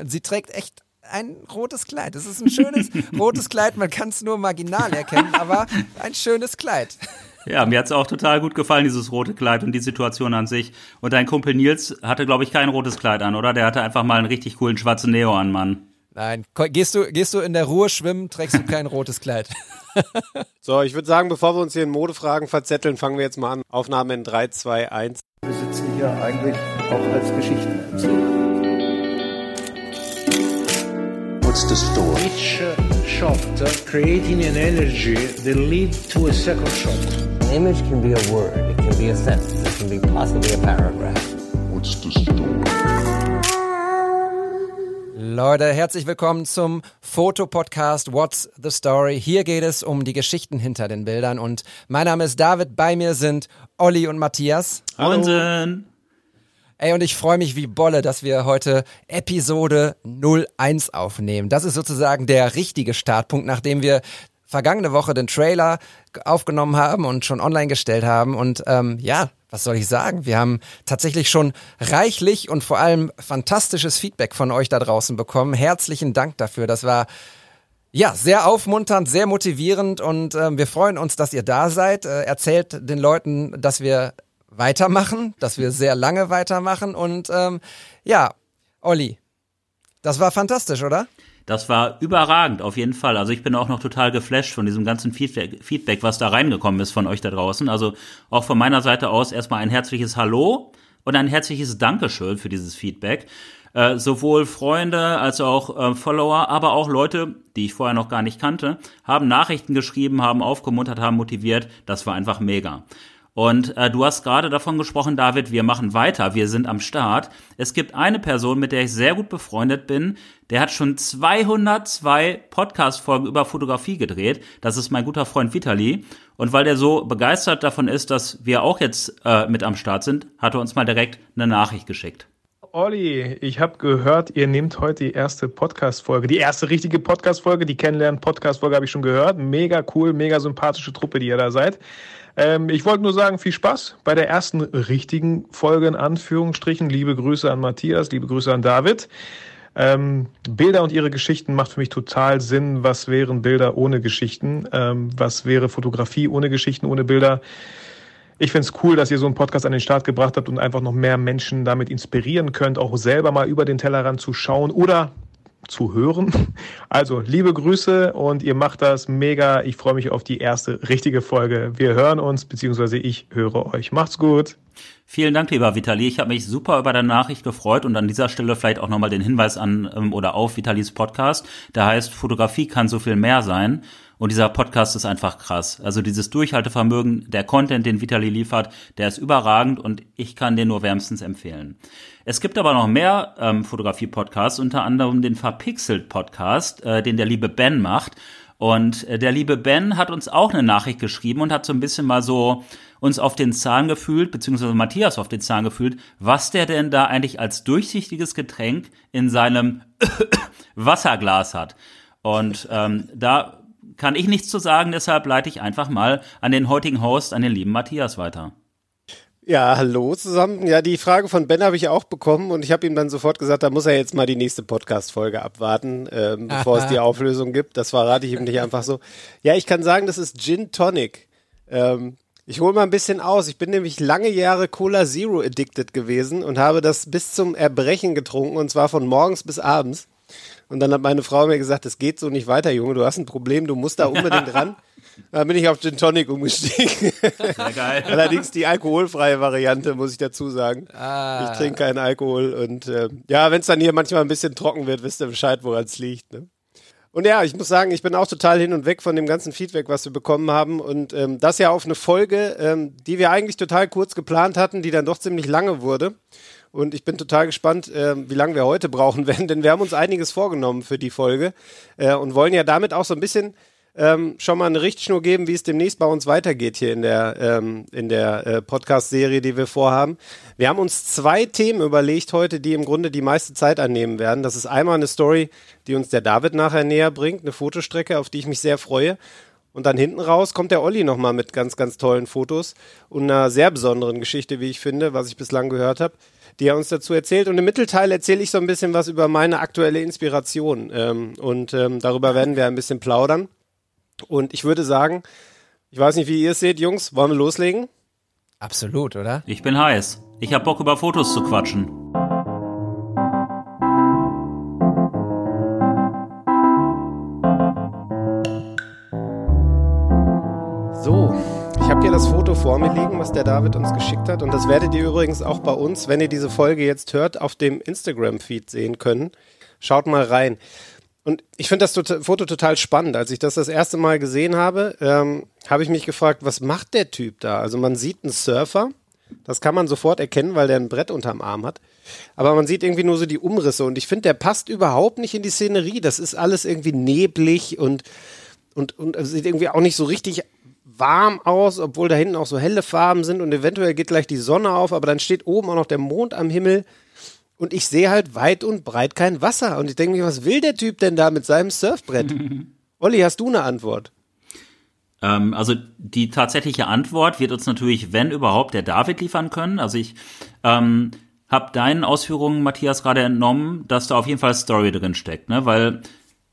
sie trägt echt ein rotes Kleid. Es ist ein schönes rotes Kleid, man kann es nur marginal erkennen, aber ein schönes Kleid. Ja, mir hat's auch total gut gefallen, dieses rote Kleid und die Situation an sich. Und dein Kumpel Nils hatte, glaube ich, kein rotes Kleid an, oder? Der hatte einfach mal einen richtig coolen schwarzen Neo an, Mann. Nein, gehst du, gehst du in der Ruhe schwimmen, trägst du kein rotes Kleid. so, ich würde sagen, bevor wir uns hier in Modefragen verzetteln, fangen wir jetzt mal an. Aufnahme in 3, 2, 1. Wir sitzen hier eigentlich auch als Geschichtenerzähler. What's the story? Each shot creating an energy that leads to a second shot. An image can be a word, it can be a sentence, it can be possibly a paragraph. What's the story? Leute, herzlich willkommen zum Fotopodcast What's the Story. Hier geht es um die Geschichten hinter den Bildern und mein Name ist David, bei mir sind Olli und Matthias. Hallo. Ey, und ich freue mich wie Bolle, dass wir heute Episode 01 aufnehmen. Das ist sozusagen der richtige Startpunkt, nachdem wir vergangene Woche den Trailer aufgenommen haben und schon online gestellt haben. Und ähm, ja, was soll ich sagen? Wir haben tatsächlich schon reichlich und vor allem fantastisches Feedback von euch da draußen bekommen. Herzlichen Dank dafür. Das war ja, sehr aufmunternd, sehr motivierend und äh, wir freuen uns, dass ihr da seid. Äh, erzählt den Leuten, dass wir weitermachen, dass wir sehr lange weitermachen und ähm, ja, Olli, das war fantastisch, oder? Das war überragend, auf jeden Fall. Also ich bin auch noch total geflasht von diesem ganzen Feedback, Feedback, was da reingekommen ist von euch da draußen. Also auch von meiner Seite aus erstmal ein herzliches Hallo und ein herzliches Dankeschön für dieses Feedback. Äh, sowohl Freunde als auch äh, Follower, aber auch Leute, die ich vorher noch gar nicht kannte, haben Nachrichten geschrieben, haben aufgemuntert, haben motiviert. Das war einfach mega. Und äh, du hast gerade davon gesprochen, David, wir machen weiter, wir sind am Start. Es gibt eine Person, mit der ich sehr gut befreundet bin, der hat schon 202 Podcast-Folgen über Fotografie gedreht. Das ist mein guter Freund Vitali. Und weil der so begeistert davon ist, dass wir auch jetzt äh, mit am Start sind, hat er uns mal direkt eine Nachricht geschickt. Olli, ich habe gehört, ihr nehmt heute die erste Podcast-Folge, die erste richtige Podcast-Folge, die Kennenlernen-Podcast-Folge habe ich schon gehört. Mega cool, mega sympathische Truppe, die ihr da seid. Ähm, ich wollte nur sagen, viel Spaß bei der ersten richtigen Folge in Anführungsstrichen. Liebe Grüße an Matthias, liebe Grüße an David. Ähm, Bilder und ihre Geschichten macht für mich total Sinn. Was wären Bilder ohne Geschichten? Ähm, was wäre Fotografie ohne Geschichten, ohne Bilder? Ich finde es cool, dass ihr so einen Podcast an den Start gebracht habt und einfach noch mehr Menschen damit inspirieren könnt, auch selber mal über den Tellerrand zu schauen oder zu hören. Also, liebe Grüße und ihr macht das mega. Ich freue mich auf die erste richtige Folge. Wir hören uns, beziehungsweise ich höre euch. Macht's gut. Vielen Dank, lieber Vitali. Ich habe mich super über deine Nachricht gefreut und an dieser Stelle vielleicht auch nochmal den Hinweis an ähm, oder auf Vitalis Podcast. Der heißt, Fotografie kann so viel mehr sein. Und dieser Podcast ist einfach krass. Also dieses Durchhaltevermögen, der Content, den Vitali liefert, der ist überragend und ich kann den nur wärmstens empfehlen. Es gibt aber noch mehr ähm, Fotografie-Podcasts, unter anderem den Verpixelt-Podcast, äh, den der liebe Ben macht. Und äh, der liebe Ben hat uns auch eine Nachricht geschrieben und hat so ein bisschen mal so uns auf den Zahn gefühlt, beziehungsweise Matthias auf den Zahn gefühlt, was der denn da eigentlich als durchsichtiges Getränk in seinem Wasserglas hat. Und ähm, da kann ich nichts zu sagen, deshalb leite ich einfach mal an den heutigen Host, an den lieben Matthias weiter. Ja, hallo zusammen. Ja, die Frage von Ben habe ich auch bekommen und ich habe ihm dann sofort gesagt, da muss er jetzt mal die nächste Podcast-Folge abwarten, ähm, bevor es die Auflösung gibt. Das verrate ich ihm nicht einfach so. Ja, ich kann sagen, das ist Gin Tonic. Ähm, ich hole mal ein bisschen aus. Ich bin nämlich lange Jahre Cola Zero addicted gewesen und habe das bis zum Erbrechen getrunken und zwar von morgens bis abends. Und dann hat meine Frau mir gesagt, es geht so nicht weiter, Junge, du hast ein Problem, du musst da unbedingt ran. Dann bin ich auf Gin Tonic umgestiegen. Sehr geil. Allerdings die alkoholfreie Variante, muss ich dazu sagen. Ah. Ich trinke keinen Alkohol und äh, ja, wenn es dann hier manchmal ein bisschen trocken wird, wisst ihr Bescheid, woran es liegt. Ne? Und ja, ich muss sagen, ich bin auch total hin und weg von dem ganzen Feedback, was wir bekommen haben. Und ähm, das ja auf eine Folge, ähm, die wir eigentlich total kurz geplant hatten, die dann doch ziemlich lange wurde. Und ich bin total gespannt, äh, wie lange wir heute brauchen werden, denn wir haben uns einiges vorgenommen für die Folge äh, und wollen ja damit auch so ein bisschen ähm, schon mal eine Richtschnur geben, wie es demnächst bei uns weitergeht hier in der, ähm, der äh, Podcast-Serie, die wir vorhaben. Wir haben uns zwei Themen überlegt heute, die im Grunde die meiste Zeit annehmen werden. Das ist einmal eine Story, die uns der David nachher näher bringt, eine Fotostrecke, auf die ich mich sehr freue. Und dann hinten raus kommt der Olli nochmal mit ganz, ganz tollen Fotos und einer sehr besonderen Geschichte, wie ich finde, was ich bislang gehört habe, die er uns dazu erzählt. Und im Mittelteil erzähle ich so ein bisschen was über meine aktuelle Inspiration. Ähm, und ähm, darüber werden wir ein bisschen plaudern. Und ich würde sagen, ich weiß nicht, wie ihr es seht, Jungs, wollen wir loslegen? Absolut, oder? Ich bin heiß. Ich hab Bock über Fotos zu quatschen. Habe hier das Foto vor mir liegen, was der David uns geschickt hat. Und das werdet ihr übrigens auch bei uns, wenn ihr diese Folge jetzt hört, auf dem Instagram-Feed sehen können. Schaut mal rein. Und ich finde das tota- Foto total spannend. Als ich das das erste Mal gesehen habe, ähm, habe ich mich gefragt, was macht der Typ da? Also man sieht einen Surfer, das kann man sofort erkennen, weil der ein Brett unterm Arm hat. Aber man sieht irgendwie nur so die Umrisse und ich finde, der passt überhaupt nicht in die Szenerie. Das ist alles irgendwie neblig und, und, und es sieht irgendwie auch nicht so richtig warm aus, obwohl da hinten auch so helle Farben sind und eventuell geht gleich die Sonne auf, aber dann steht oben auch noch der Mond am Himmel und ich sehe halt weit und breit kein Wasser und ich denke mir, was will der Typ denn da mit seinem Surfbrett? Olli, hast du eine Antwort? Ähm, also die tatsächliche Antwort wird uns natürlich, wenn überhaupt, der David liefern können. Also ich ähm, habe deinen Ausführungen, Matthias, gerade entnommen, dass da auf jeden Fall Story drin steckt, ne? Weil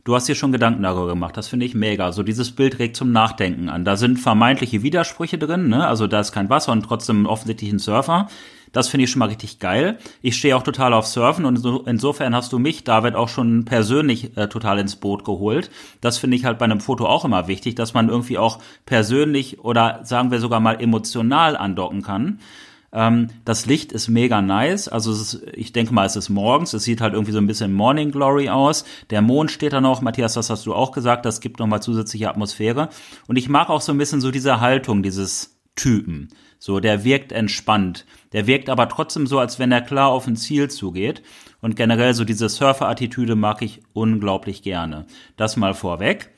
du hast dir schon Gedanken darüber gemacht. Das finde ich mega. So dieses Bild regt zum Nachdenken an. Da sind vermeintliche Widersprüche drin, ne? Also da ist kein Wasser und trotzdem offensichtlich ein Surfer. Das finde ich schon mal richtig geil. Ich stehe auch total auf Surfen und so, insofern hast du mich, David, auch schon persönlich äh, total ins Boot geholt. Das finde ich halt bei einem Foto auch immer wichtig, dass man irgendwie auch persönlich oder sagen wir sogar mal emotional andocken kann. Ähm, das Licht ist mega nice. Also ist, ich denke mal, es ist morgens. Es sieht halt irgendwie so ein bisschen Morning Glory aus. Der Mond steht da noch. Matthias, das hast du auch gesagt. Das gibt nochmal zusätzliche Atmosphäre. Und ich mag auch so ein bisschen so diese Haltung dieses Typen. So, der wirkt entspannt. Der wirkt aber trotzdem so, als wenn er klar auf ein Ziel zugeht. Und generell so diese Surfer-Attitüde mag ich unglaublich gerne. Das mal vorweg.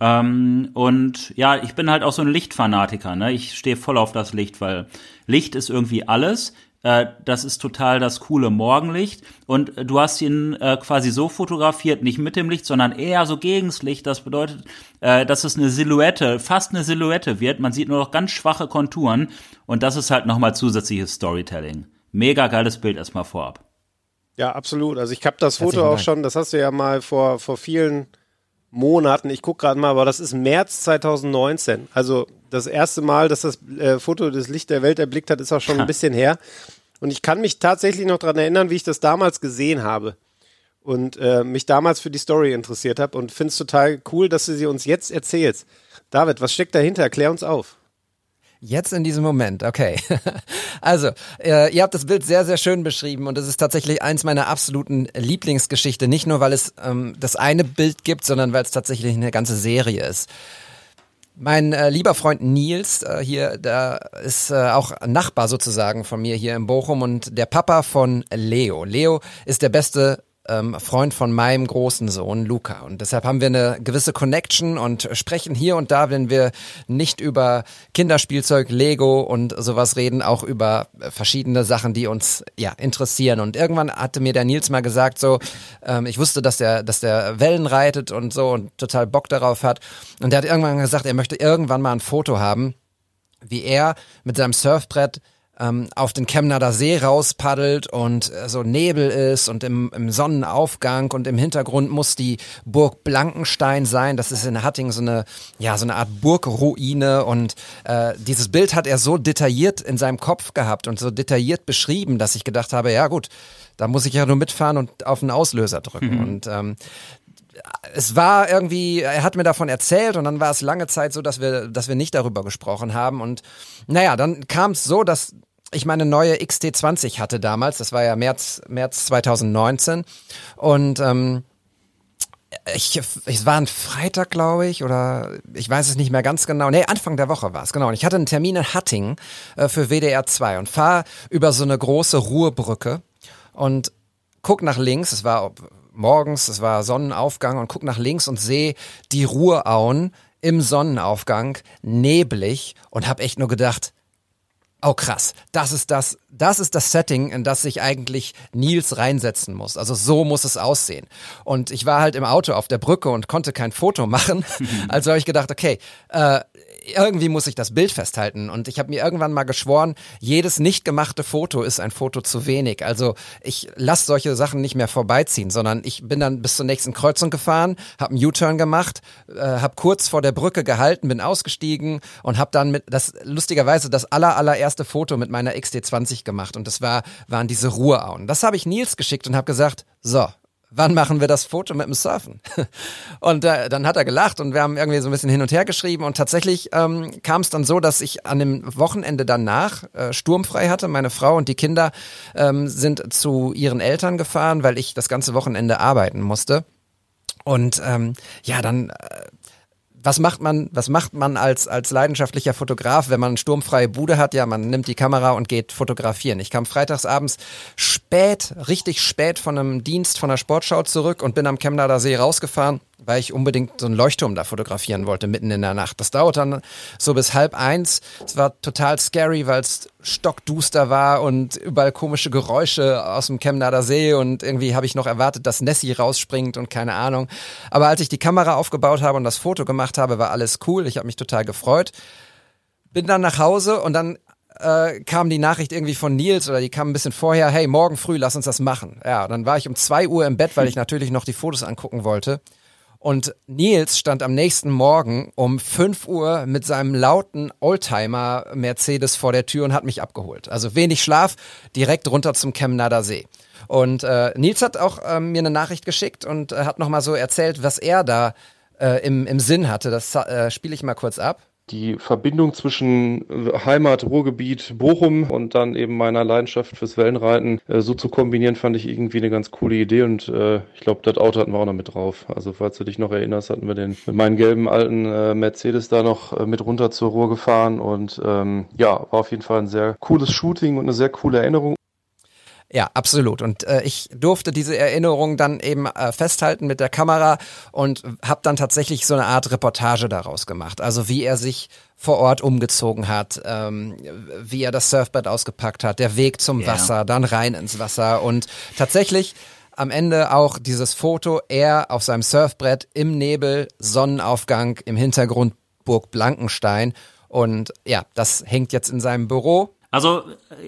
Ähm, und ja, ich bin halt auch so ein Lichtfanatiker. Ne? Ich stehe voll auf das Licht, weil Licht ist irgendwie alles. Äh, das ist total das coole Morgenlicht. Und äh, du hast ihn äh, quasi so fotografiert, nicht mit dem Licht, sondern eher so gegens Licht. Das bedeutet, äh, dass es eine Silhouette, fast eine Silhouette wird. Man sieht nur noch ganz schwache Konturen. Und das ist halt nochmal zusätzliches Storytelling. Mega geiles Bild erstmal vorab. Ja, absolut. Also ich habe das Foto auch schon, das hast du ja mal vor, vor vielen Monaten, ich gucke gerade mal, aber das ist März 2019. Also das erste Mal, dass das äh, Foto das Licht der Welt erblickt hat, ist auch schon ein bisschen her. Und ich kann mich tatsächlich noch daran erinnern, wie ich das damals gesehen habe. Und äh, mich damals für die Story interessiert habe und finde es total cool, dass du sie uns jetzt erzählst. David, was steckt dahinter? Klär uns auf. Jetzt in diesem Moment, okay. Also, äh, ihr habt das Bild sehr, sehr schön beschrieben und es ist tatsächlich eins meiner absoluten Lieblingsgeschichte. Nicht nur, weil es ähm, das eine Bild gibt, sondern weil es tatsächlich eine ganze Serie ist. Mein äh, lieber Freund Nils äh, hier, der ist äh, auch Nachbar sozusagen von mir hier in Bochum und der Papa von Leo. Leo ist der beste ähm, Freund von meinem großen Sohn Luca und deshalb haben wir eine gewisse Connection und sprechen hier und da, wenn wir nicht über Kinderspielzeug, Lego und sowas reden, auch über verschiedene Sachen, die uns ja interessieren. Und irgendwann hatte mir der Nils mal gesagt, so, ähm, ich wusste, dass der, dass der Wellen reitet und so und total Bock darauf hat. Und der hat irgendwann gesagt, er möchte irgendwann mal ein Foto haben, wie er mit seinem Surfbrett ähm, auf den Chemnader See rauspaddelt und äh, so Nebel ist und im, im Sonnenaufgang und im Hintergrund muss die Burg Blankenstein sein. Das ist in Hattingen so eine, ja, so eine Art Burgruine und äh, dieses Bild hat er so detailliert in seinem Kopf gehabt und so detailliert beschrieben, dass ich gedacht habe, ja gut, da muss ich ja nur mitfahren und auf den Auslöser drücken. Und ähm, es war irgendwie, er hat mir davon erzählt und dann war es lange Zeit so, dass wir, dass wir nicht darüber gesprochen haben. Und naja, dann kam es so, dass ich meine neue XT20 hatte damals, das war ja März, März 2019. Und ähm, ich, es war ein Freitag, glaube ich, oder ich weiß es nicht mehr ganz genau. Nee, Anfang der Woche war es, genau. Und ich hatte einen Termin in Hattingen äh, für WDR 2 und fahre über so eine große Ruhrbrücke und guck nach links, es war morgens, es war Sonnenaufgang und guck nach links und sehe die Ruhrauen im Sonnenaufgang, neblig und habe echt nur gedacht, oh krass, das ist das, das ist das Setting, in das sich eigentlich Nils reinsetzen muss. Also so muss es aussehen. Und ich war halt im Auto auf der Brücke und konnte kein Foto machen. Also habe ich gedacht, okay, äh, irgendwie muss ich das Bild festhalten. Und ich habe mir irgendwann mal geschworen, jedes nicht gemachte Foto ist ein Foto zu wenig. Also ich lasse solche Sachen nicht mehr vorbeiziehen, sondern ich bin dann bis zur nächsten Kreuzung gefahren, habe einen U-Turn gemacht, äh, habe kurz vor der Brücke gehalten, bin ausgestiegen und habe dann mit das lustigerweise das aller allererste Foto mit meiner XD20 gemacht und das war waren diese Ruheauen. Das habe ich Nils geschickt und habe gesagt, so, wann machen wir das Foto mit dem Surfen? Und äh, dann hat er gelacht und wir haben irgendwie so ein bisschen hin und her geschrieben und tatsächlich ähm, kam es dann so, dass ich an dem Wochenende danach äh, sturmfrei hatte. Meine Frau und die Kinder ähm, sind zu ihren Eltern gefahren, weil ich das ganze Wochenende arbeiten musste. Und ähm, ja, dann äh, was macht man, was macht man als, als leidenschaftlicher Fotograf, wenn man eine sturmfreie Bude hat? Ja, man nimmt die Kamera und geht fotografieren. Ich kam freitagsabends spät, richtig spät von einem Dienst von der Sportschau zurück und bin am Chemnader See rausgefahren weil ich unbedingt so einen Leuchtturm da fotografieren wollte, mitten in der Nacht. Das dauert dann so bis halb eins. Es war total scary, weil es stockduster war und überall komische Geräusche aus dem Chemnader See und irgendwie habe ich noch erwartet, dass Nessie rausspringt und keine Ahnung. Aber als ich die Kamera aufgebaut habe und das Foto gemacht habe, war alles cool. Ich habe mich total gefreut. Bin dann nach Hause und dann äh, kam die Nachricht irgendwie von Nils oder die kam ein bisschen vorher, hey, morgen früh, lass uns das machen. Ja, dann war ich um zwei Uhr im Bett, weil ich natürlich noch die Fotos angucken wollte. Und Nils stand am nächsten Morgen um 5 Uhr mit seinem lauten Oldtimer Mercedes vor der Tür und hat mich abgeholt. Also wenig Schlaf, direkt runter zum Chemnader See. Und äh, Nils hat auch äh, mir eine Nachricht geschickt und äh, hat nochmal so erzählt, was er da äh, im, im Sinn hatte. Das äh, spiele ich mal kurz ab die Verbindung zwischen Heimat, Ruhrgebiet, Bochum und dann eben meiner Leidenschaft fürs Wellenreiten äh, so zu kombinieren, fand ich irgendwie eine ganz coole Idee und äh, ich glaube, das Auto hatten wir auch noch mit drauf. Also falls du dich noch erinnerst, hatten wir den mit meinem gelben alten äh, Mercedes da noch äh, mit runter zur Ruhr gefahren und ähm, ja, war auf jeden Fall ein sehr cooles Shooting und eine sehr coole Erinnerung. Ja, absolut. Und äh, ich durfte diese Erinnerung dann eben äh, festhalten mit der Kamera und habe dann tatsächlich so eine Art Reportage daraus gemacht. Also wie er sich vor Ort umgezogen hat, ähm, wie er das Surfbrett ausgepackt hat, der Weg zum yeah. Wasser, dann rein ins Wasser und tatsächlich am Ende auch dieses Foto, er auf seinem Surfbrett im Nebel, Sonnenaufgang, im Hintergrund Burg Blankenstein. Und ja, das hängt jetzt in seinem Büro also,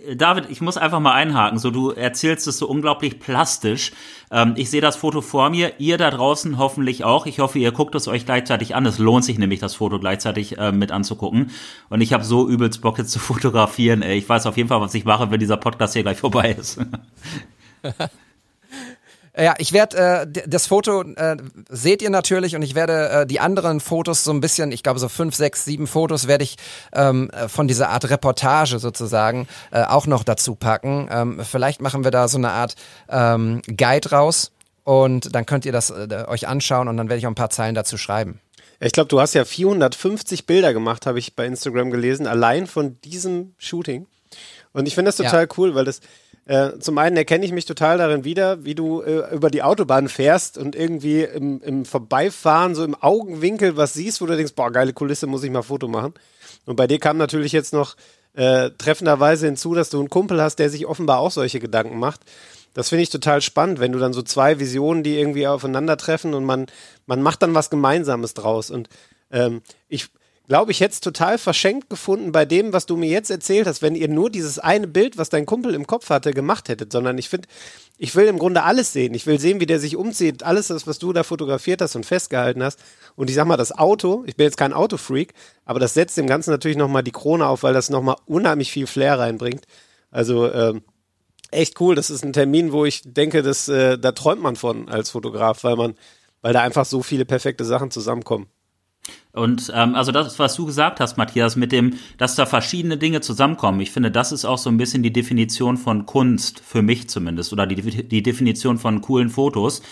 äh, David, ich muss einfach mal einhaken. So, du erzählst es so unglaublich plastisch. Ähm, ich sehe das Foto vor mir, ihr da draußen hoffentlich auch. Ich hoffe, ihr guckt es euch gleichzeitig an. Es lohnt sich nämlich, das Foto gleichzeitig äh, mit anzugucken. Und ich habe so übelst Bock jetzt zu fotografieren. Ey. Ich weiß auf jeden Fall, was ich mache, wenn dieser Podcast hier gleich vorbei ist. Ja, ich werde äh, das Foto äh, seht ihr natürlich und ich werde äh, die anderen Fotos so ein bisschen, ich glaube so fünf, sechs, sieben Fotos werde ich ähm, von dieser Art Reportage sozusagen äh, auch noch dazu packen. Ähm, vielleicht machen wir da so eine Art ähm, Guide raus und dann könnt ihr das äh, euch anschauen und dann werde ich auch ein paar Zeilen dazu schreiben. Ich glaube, du hast ja 450 Bilder gemacht, habe ich bei Instagram gelesen, allein von diesem Shooting. Und ich finde das total ja. cool, weil das äh, zum einen erkenne ich mich total darin wieder, wie du äh, über die Autobahn fährst und irgendwie im, im Vorbeifahren so im Augenwinkel was siehst, wo du denkst, boah, geile Kulisse, muss ich mal Foto machen. Und bei dir kam natürlich jetzt noch äh, treffenderweise hinzu, dass du einen Kumpel hast, der sich offenbar auch solche Gedanken macht. Das finde ich total spannend, wenn du dann so zwei Visionen, die irgendwie aufeinandertreffen und man, man macht dann was Gemeinsames draus. Und ähm, ich, glaube ich, es total verschenkt gefunden bei dem, was du mir jetzt erzählt hast, wenn ihr nur dieses eine Bild, was dein Kumpel im Kopf hatte, gemacht hättet, sondern ich finde, ich will im Grunde alles sehen. Ich will sehen, wie der sich umzieht, alles das, was du da fotografiert hast und festgehalten hast. Und ich sag mal, das Auto, ich bin jetzt kein Autofreak, aber das setzt dem Ganzen natürlich nochmal die Krone auf, weil das nochmal unheimlich viel Flair reinbringt. Also, ähm, echt cool. Das ist ein Termin, wo ich denke, dass, äh, da träumt man von als Fotograf, weil man, weil da einfach so viele perfekte Sachen zusammenkommen. Und ähm, also das, was du gesagt hast, Matthias, mit dem, dass da verschiedene Dinge zusammenkommen. Ich finde, das ist auch so ein bisschen die Definition von Kunst, für mich zumindest, oder die, die Definition von coolen Fotos.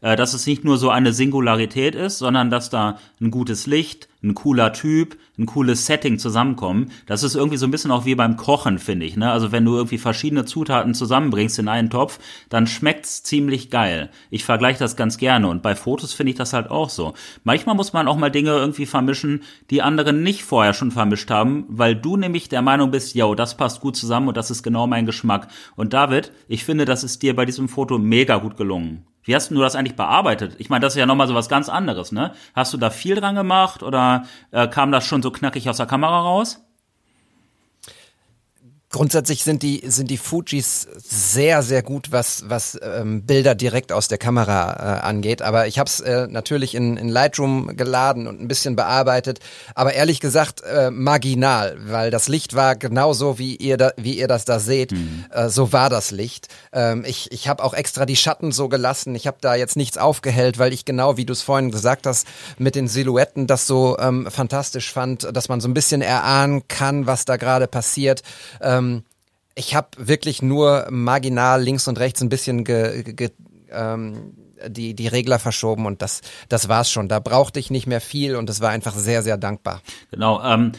Äh, dass es nicht nur so eine Singularität ist, sondern dass da ein gutes Licht, ein cooler Typ, ein cooles Setting zusammenkommen. Das ist irgendwie so ein bisschen auch wie beim Kochen, finde ich. Ne? Also wenn du irgendwie verschiedene Zutaten zusammenbringst in einen Topf, dann schmeckt's ziemlich geil. Ich vergleiche das ganz gerne und bei Fotos finde ich das halt auch so. Manchmal muss man auch mal Dinge irgendwie vermischen, die andere nicht vorher schon vermischt haben, weil du nämlich der Meinung bist, yo, das passt gut zusammen und das ist genau mein Geschmack. Und David, ich finde, das ist dir bei diesem Foto mega gut gelungen. Wie hast du das eigentlich bearbeitet? Ich meine, das ist ja nochmal so was ganz anderes, ne? Hast du da viel dran gemacht oder äh, kam das schon so knackig aus der Kamera raus? Grundsätzlich sind die sind die Fujis sehr sehr gut, was was ähm, Bilder direkt aus der Kamera äh, angeht. Aber ich habe es äh, natürlich in, in Lightroom geladen und ein bisschen bearbeitet. Aber ehrlich gesagt äh, marginal, weil das Licht war genauso wie ihr da, wie ihr das da seht. Mhm. Äh, so war das Licht. Ähm, ich ich habe auch extra die Schatten so gelassen. Ich habe da jetzt nichts aufgehellt, weil ich genau wie du es vorhin gesagt hast mit den Silhouetten das so ähm, fantastisch fand, dass man so ein bisschen erahnen kann, was da gerade passiert. Ähm, ähm, ich habe wirklich nur marginal links und rechts ein bisschen ge, ge, ähm, die, die Regler verschoben und das, das war's schon. Da brauchte ich nicht mehr viel und es war einfach sehr, sehr dankbar. Genau. Ähm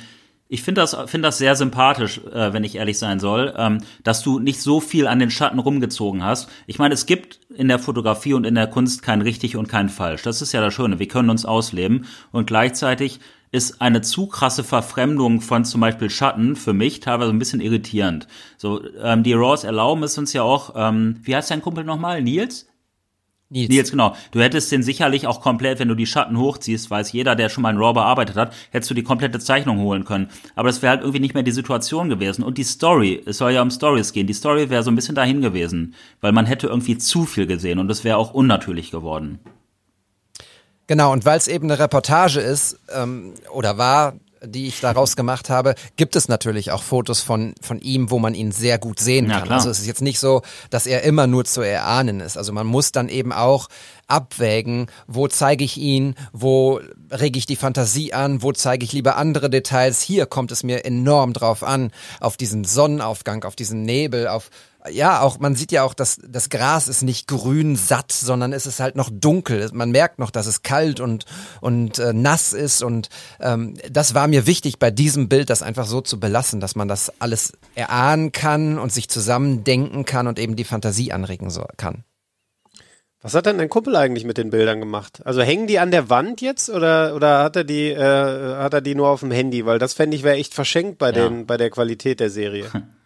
ich finde das, finde das sehr sympathisch, äh, wenn ich ehrlich sein soll, ähm, dass du nicht so viel an den Schatten rumgezogen hast. Ich meine, es gibt in der Fotografie und in der Kunst kein richtig und kein falsch. Das ist ja das Schöne. Wir können uns ausleben und gleichzeitig ist eine zu krasse Verfremdung von zum Beispiel Schatten für mich teilweise ein bisschen irritierend. So, ähm, die Raws erlauben es uns ja auch, ähm, wie heißt dein Kumpel nochmal? Nils? Nils. Nils, genau. Du hättest den sicherlich auch komplett, wenn du die Schatten hochziehst, weiß jeder, der schon mal in RAW bearbeitet hat, hättest du die komplette Zeichnung holen können. Aber das wäre halt irgendwie nicht mehr die Situation gewesen. Und die Story, es soll ja um Stories gehen, die Story wäre so ein bisschen dahin gewesen, weil man hätte irgendwie zu viel gesehen und es wäre auch unnatürlich geworden. Genau, und weil es eben eine Reportage ist ähm, oder war, die ich daraus gemacht habe, gibt es natürlich auch Fotos von, von ihm, wo man ihn sehr gut sehen kann. Ja, also es ist jetzt nicht so, dass er immer nur zu erahnen ist. Also man muss dann eben auch abwägen, wo zeige ich ihn, wo rege ich die Fantasie an, wo zeige ich lieber andere Details. Hier kommt es mir enorm drauf an, auf diesen Sonnenaufgang, auf diesen Nebel, auf ja, auch man sieht ja auch, dass das Gras ist nicht grün satt, sondern es ist halt noch dunkel. Man merkt noch, dass es kalt und und äh, nass ist und ähm, das war mir wichtig bei diesem Bild, das einfach so zu belassen, dass man das alles erahnen kann und sich zusammendenken kann und eben die Fantasie anregen so, kann. Was hat denn dein Kumpel eigentlich mit den Bildern gemacht? Also hängen die an der Wand jetzt oder oder hat er die äh, hat er die nur auf dem Handy? Weil das fände ich wäre echt verschenkt bei ja. den bei der Qualität der Serie.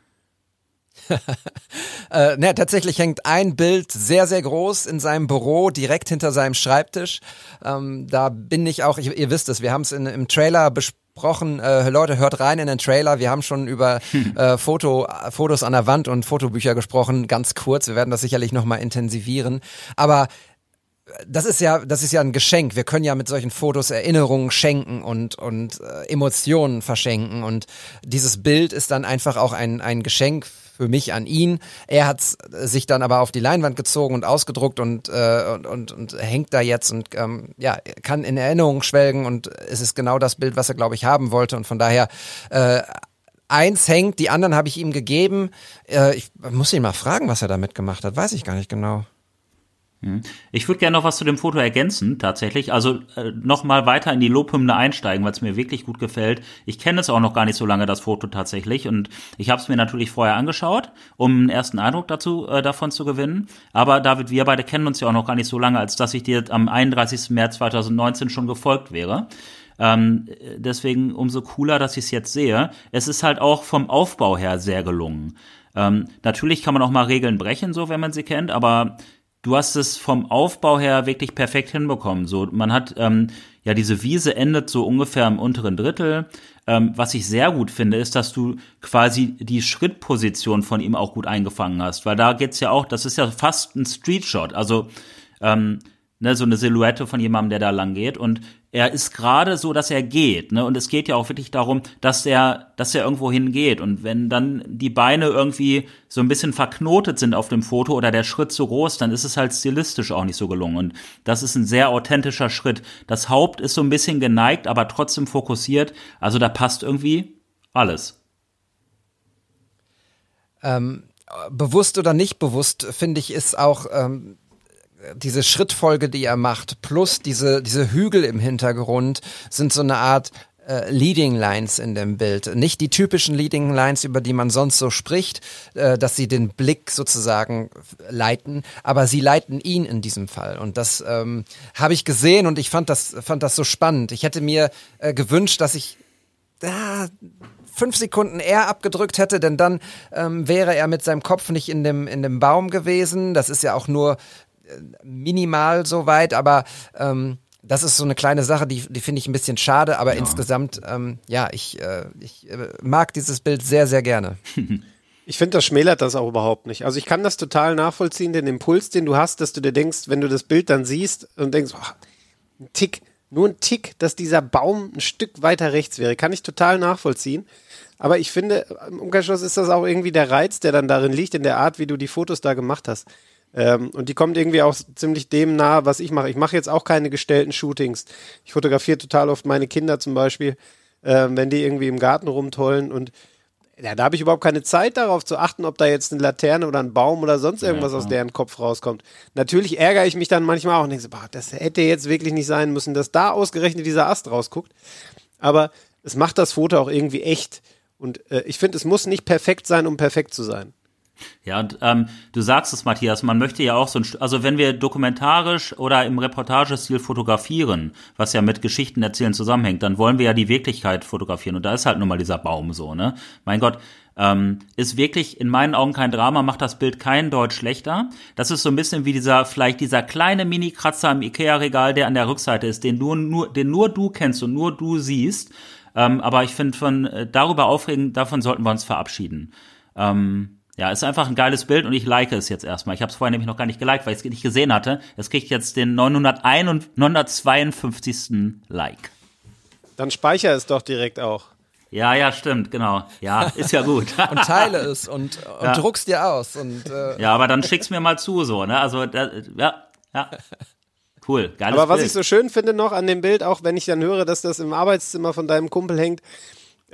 äh, ne, tatsächlich hängt ein Bild sehr, sehr groß in seinem Büro, direkt hinter seinem Schreibtisch. Ähm, da bin ich auch, ich, ihr wisst es, wir haben es im Trailer besprochen. Äh, Leute, hört rein in den Trailer. Wir haben schon über äh, Foto, Fotos an der Wand und Fotobücher gesprochen, ganz kurz. Wir werden das sicherlich nochmal intensivieren. Aber das ist ja, das ist ja ein Geschenk. Wir können ja mit solchen Fotos Erinnerungen schenken und und äh, Emotionen verschenken und dieses Bild ist dann einfach auch ein ein Geschenk für mich an ihn. Er hat sich dann aber auf die Leinwand gezogen und ausgedruckt und, äh, und, und, und hängt da jetzt und ähm, ja, kann in Erinnerung schwelgen und es ist genau das Bild, was er, glaube ich, haben wollte. Und von daher äh, eins hängt, die anderen habe ich ihm gegeben. Äh, ich muss ihn mal fragen, was er damit gemacht hat. Weiß ich gar nicht genau. Hm. Ich würde gerne noch was zu dem Foto ergänzen, tatsächlich. Also äh, noch mal weiter in die Lobhymne einsteigen, weil es mir wirklich gut gefällt. Ich kenne es auch noch gar nicht so lange, das Foto tatsächlich. Und ich habe es mir natürlich vorher angeschaut, um einen ersten Eindruck dazu äh, davon zu gewinnen. Aber David, wir beide kennen uns ja auch noch gar nicht so lange, als dass ich dir am 31. März 2019 schon gefolgt wäre. Ähm, deswegen umso cooler, dass ich es jetzt sehe. Es ist halt auch vom Aufbau her sehr gelungen. Ähm, natürlich kann man auch mal Regeln brechen, so wenn man sie kennt, aber du hast es vom Aufbau her wirklich perfekt hinbekommen. So, man hat ähm, ja diese Wiese endet so ungefähr im unteren Drittel. Ähm, was ich sehr gut finde, ist, dass du quasi die Schrittposition von ihm auch gut eingefangen hast, weil da geht's ja auch, das ist ja fast ein Streetshot, also ähm, ne, so eine Silhouette von jemandem, der da lang geht und er ist gerade so, dass er geht, ne? Und es geht ja auch wirklich darum, dass er, dass er irgendwo hingeht. Und wenn dann die Beine irgendwie so ein bisschen verknotet sind auf dem Foto oder der Schritt so groß, dann ist es halt stilistisch auch nicht so gelungen. Und das ist ein sehr authentischer Schritt. Das Haupt ist so ein bisschen geneigt, aber trotzdem fokussiert. Also da passt irgendwie alles. Ähm, bewusst oder nicht bewusst, finde ich, ist auch ähm, diese Schrittfolge, die er macht, plus diese, diese Hügel im Hintergrund sind so eine Art äh, Leading Lines in dem Bild. Nicht die typischen Leading Lines, über die man sonst so spricht, äh, dass sie den Blick sozusagen leiten, aber sie leiten ihn in diesem Fall. Und das ähm, habe ich gesehen und ich fand das, fand das so spannend. Ich hätte mir äh, gewünscht, dass ich äh, fünf Sekunden eher abgedrückt hätte, denn dann ähm, wäre er mit seinem Kopf nicht in dem, in dem Baum gewesen. Das ist ja auch nur minimal so weit, aber ähm, das ist so eine kleine Sache, die, die finde ich ein bisschen schade, aber ja. insgesamt, ähm, ja, ich, äh, ich äh, mag dieses Bild sehr, sehr gerne. Ich finde, das schmälert das auch überhaupt nicht. Also ich kann das total nachvollziehen, den Impuls, den du hast, dass du dir denkst, wenn du das Bild dann siehst und denkst, oh, ein Tick, nur ein Tick, dass dieser Baum ein Stück weiter rechts wäre, kann ich total nachvollziehen. Aber ich finde, im Umkehrschluss ist das auch irgendwie der Reiz, der dann darin liegt, in der Art, wie du die Fotos da gemacht hast. Ähm, und die kommt irgendwie auch ziemlich dem nahe, was ich mache. Ich mache jetzt auch keine gestellten Shootings. Ich fotografiere total oft meine Kinder zum Beispiel, äh, wenn die irgendwie im Garten rumtollen und ja, da habe ich überhaupt keine Zeit darauf zu achten, ob da jetzt eine Laterne oder ein Baum oder sonst irgendwas ja, aus deren Kopf rauskommt. Natürlich ärgere ich mich dann manchmal auch und denke so, boah, das hätte jetzt wirklich nicht sein müssen, dass da ausgerechnet dieser Ast rausguckt. Aber es macht das Foto auch irgendwie echt. Und äh, ich finde, es muss nicht perfekt sein, um perfekt zu sein. Ja, und ähm, du sagst es, Matthias, man möchte ja auch so ein, also wenn wir dokumentarisch oder im Reportagestil fotografieren, was ja mit Geschichten erzählen zusammenhängt, dann wollen wir ja die Wirklichkeit fotografieren. Und da ist halt nun mal dieser Baum so, ne? Mein Gott, ähm, ist wirklich in meinen Augen kein Drama, macht das Bild kein Deut schlechter. Das ist so ein bisschen wie dieser, vielleicht dieser kleine Mini-Kratzer im Ikea-Regal, der an der Rückseite ist, den nur, nur, den nur du kennst und nur du siehst. Ähm, aber ich finde, von äh, darüber aufregen, davon sollten wir uns verabschieden. Ähm, ja, ist einfach ein geiles Bild und ich like es jetzt erstmal. Ich habe es vorher nämlich noch gar nicht geliked, weil ich es nicht gesehen hatte. Es kriegt jetzt den 951, 952. Like. Dann speicher es doch direkt auch. Ja, ja, stimmt, genau. Ja, ist ja gut. und teile es und, und ja. druck's dir aus. Und, äh. Ja, aber dann schick's mir mal zu, so, ne? Also, da, ja, ja. Cool, geiles Aber was Bild. ich so schön finde noch an dem Bild, auch wenn ich dann höre, dass das im Arbeitszimmer von deinem Kumpel hängt,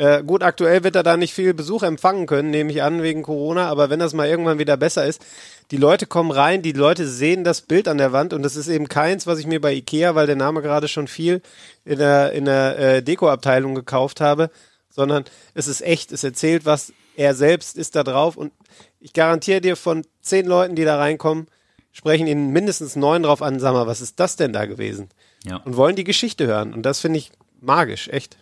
äh, gut, aktuell wird er da nicht viel Besuch empfangen können, nehme ich an, wegen Corona, aber wenn das mal irgendwann wieder besser ist, die Leute kommen rein, die Leute sehen das Bild an der Wand und das ist eben keins, was ich mir bei Ikea, weil der Name gerade schon viel in der, in der äh, Dekoabteilung gekauft habe, sondern es ist echt, es erzählt was, er selbst ist da drauf und ich garantiere dir von zehn Leuten, die da reinkommen, sprechen ihnen mindestens neun drauf an, sag mal, was ist das denn da gewesen? Ja. Und wollen die Geschichte hören und das finde ich magisch, echt.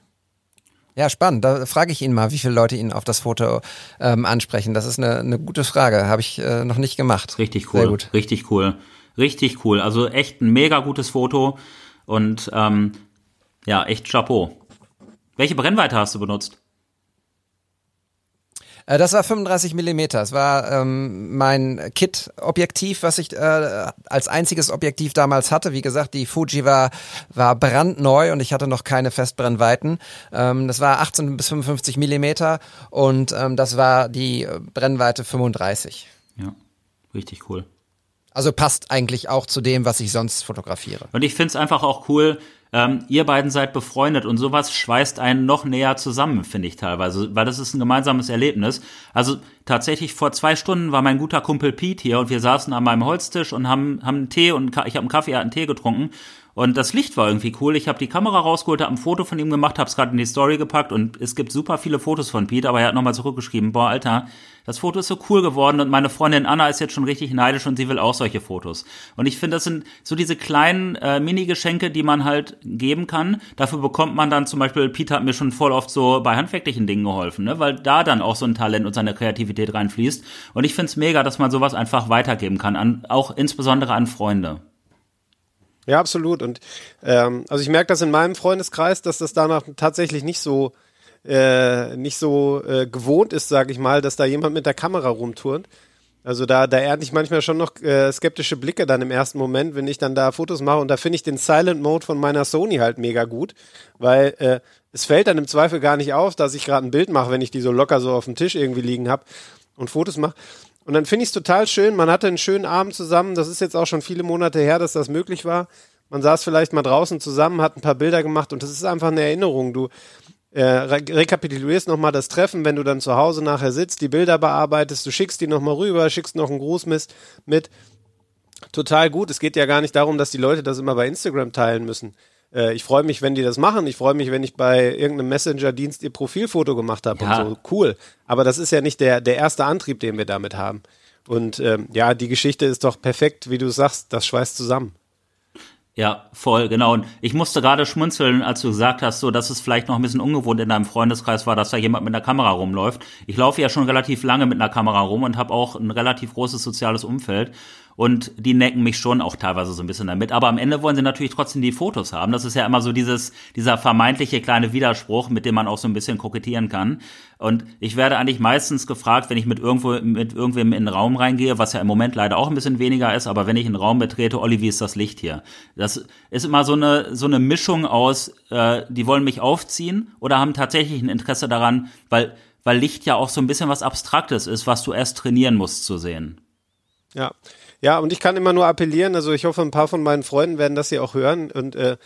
Ja, spannend. Da frage ich ihn mal, wie viele Leute ihn auf das Foto ähm, ansprechen. Das ist eine, eine gute Frage. Habe ich äh, noch nicht gemacht. Richtig cool. Sehr gut. Richtig cool. Richtig cool. Also echt ein mega gutes Foto. Und ähm, ja, echt Chapeau. Welche Brennweite hast du benutzt? Äh, das war 35 Millimeter. Es war ähm, mein Kit-Objektiv, was ich äh, als einziges Objektiv damals hatte. Wie gesagt, die Fuji war, war brandneu und ich hatte noch keine Festbrennweiten. Ähm, das war 18 bis 55 Millimeter und ähm, das war die Brennweite 35. Ja, richtig cool. Also passt eigentlich auch zu dem, was ich sonst fotografiere. Und ich finde es einfach auch cool, ähm, ihr beiden seid befreundet und sowas schweißt einen noch näher zusammen, finde ich teilweise, weil das ist ein gemeinsames Erlebnis. Also tatsächlich vor zwei Stunden war mein guter Kumpel Pete hier und wir saßen an meinem Holztisch und haben, haben einen Tee und ich habe einen Kaffee, er hat einen Tee getrunken und das Licht war irgendwie cool. Ich habe die Kamera rausgeholt, habe ein Foto von ihm gemacht, habe es gerade in die Story gepackt und es gibt super viele Fotos von Pete, aber er hat nochmal zurückgeschrieben, boah, Alter, das Foto ist so cool geworden und meine Freundin Anna ist jetzt schon richtig neidisch und sie will auch solche Fotos. Und ich finde, das sind so diese kleinen äh, Mini-Geschenke, die man halt geben kann. Dafür bekommt man dann zum Beispiel, Peter hat mir schon voll oft so bei handwerklichen Dingen geholfen, ne? weil da dann auch so ein Talent und seine Kreativität reinfließt. Und ich finde es mega, dass man sowas einfach weitergeben kann, an, auch insbesondere an Freunde. Ja, absolut. Und ähm, also ich merke das in meinem Freundeskreis, dass das danach tatsächlich nicht so äh, nicht so äh, gewohnt ist, sage ich mal, dass da jemand mit der Kamera rumturnt. Also da, da ernte ich manchmal schon noch äh, skeptische Blicke dann im ersten Moment, wenn ich dann da Fotos mache. Und da finde ich den Silent Mode von meiner Sony halt mega gut, weil äh, es fällt dann im Zweifel gar nicht auf, dass ich gerade ein Bild mache, wenn ich die so locker so auf dem Tisch irgendwie liegen habe und Fotos mache. Und dann finde ich es total schön. Man hatte einen schönen Abend zusammen. Das ist jetzt auch schon viele Monate her, dass das möglich war. Man saß vielleicht mal draußen zusammen, hat ein paar Bilder gemacht und das ist einfach eine Erinnerung. Du, äh, re rekapitulierst nochmal das Treffen, wenn du dann zu Hause nachher sitzt, die Bilder bearbeitest, du schickst die nochmal rüber, schickst noch einen Gruß mit. Total gut. Es geht ja gar nicht darum, dass die Leute das immer bei Instagram teilen müssen. Äh, ich freue mich, wenn die das machen. Ich freue mich, wenn ich bei irgendeinem Messenger-Dienst ihr Profilfoto gemacht habe Ja. und so. Cool. Aber das ist ja nicht der, der erste Antrieb, den wir damit haben. Und ähm, ja, die Geschichte ist doch perfekt, wie du sagst, das schweißt zusammen. Ja, voll, genau. Und ich musste gerade schmunzeln, als du gesagt hast, so, dass es vielleicht noch ein bisschen ungewohnt in deinem Freundeskreis war, dass da jemand mit einer Kamera rumläuft. Ich laufe ja schon relativ lange mit einer Kamera rum und habe auch ein relativ großes soziales Umfeld. Und die necken mich schon auch teilweise so ein bisschen damit. Aber am Ende wollen sie natürlich trotzdem die Fotos haben. Das ist ja immer so dieses, dieser vermeintliche kleine Widerspruch, mit dem man auch so ein bisschen kokettieren kann. Und ich werde eigentlich meistens gefragt, wenn ich mit irgendwo, mit irgendwem in den Raum reingehe, was ja im Moment leider auch ein bisschen weniger ist, aber wenn ich einen Raum betrete, Olli, wie ist das Licht hier? Das ist immer so eine, so eine Mischung aus, äh, die wollen mich aufziehen oder haben tatsächlich ein Interesse daran, weil, weil Licht ja auch so ein bisschen was Abstraktes ist, was du erst trainieren musst zu sehen. Ja. Ja, und ich kann immer nur appellieren, also ich hoffe, ein paar von meinen Freunden werden das hier auch hören und äh,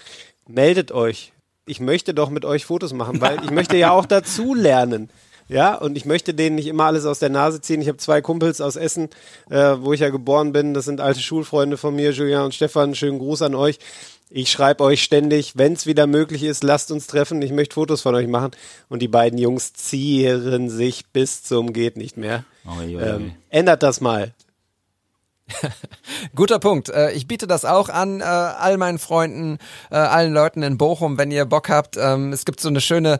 meldet euch. Ich möchte doch mit euch Fotos machen, weil ich möchte ja auch dazu lernen. Ja, und ich möchte denen nicht immer alles aus der Nase ziehen. Ich habe zwei Kumpels aus Essen, äh, wo ich ja geboren bin. Das sind alte Schulfreunde von mir, Julian und Stefan. Schönen Gruß an euch. Ich schreibe euch ständig, wenn es wieder möglich ist, lasst uns treffen. Ich möchte Fotos von euch machen. Und die beiden Jungs zieren sich bis zum geht nicht mehr. Ui. Ähm, ändert das mal. Guter Punkt. Äh, Ich biete das auch an äh, all meinen Freunden, äh, allen Leuten in Bochum, wenn ihr Bock habt. Ähm, Es gibt so eine schöne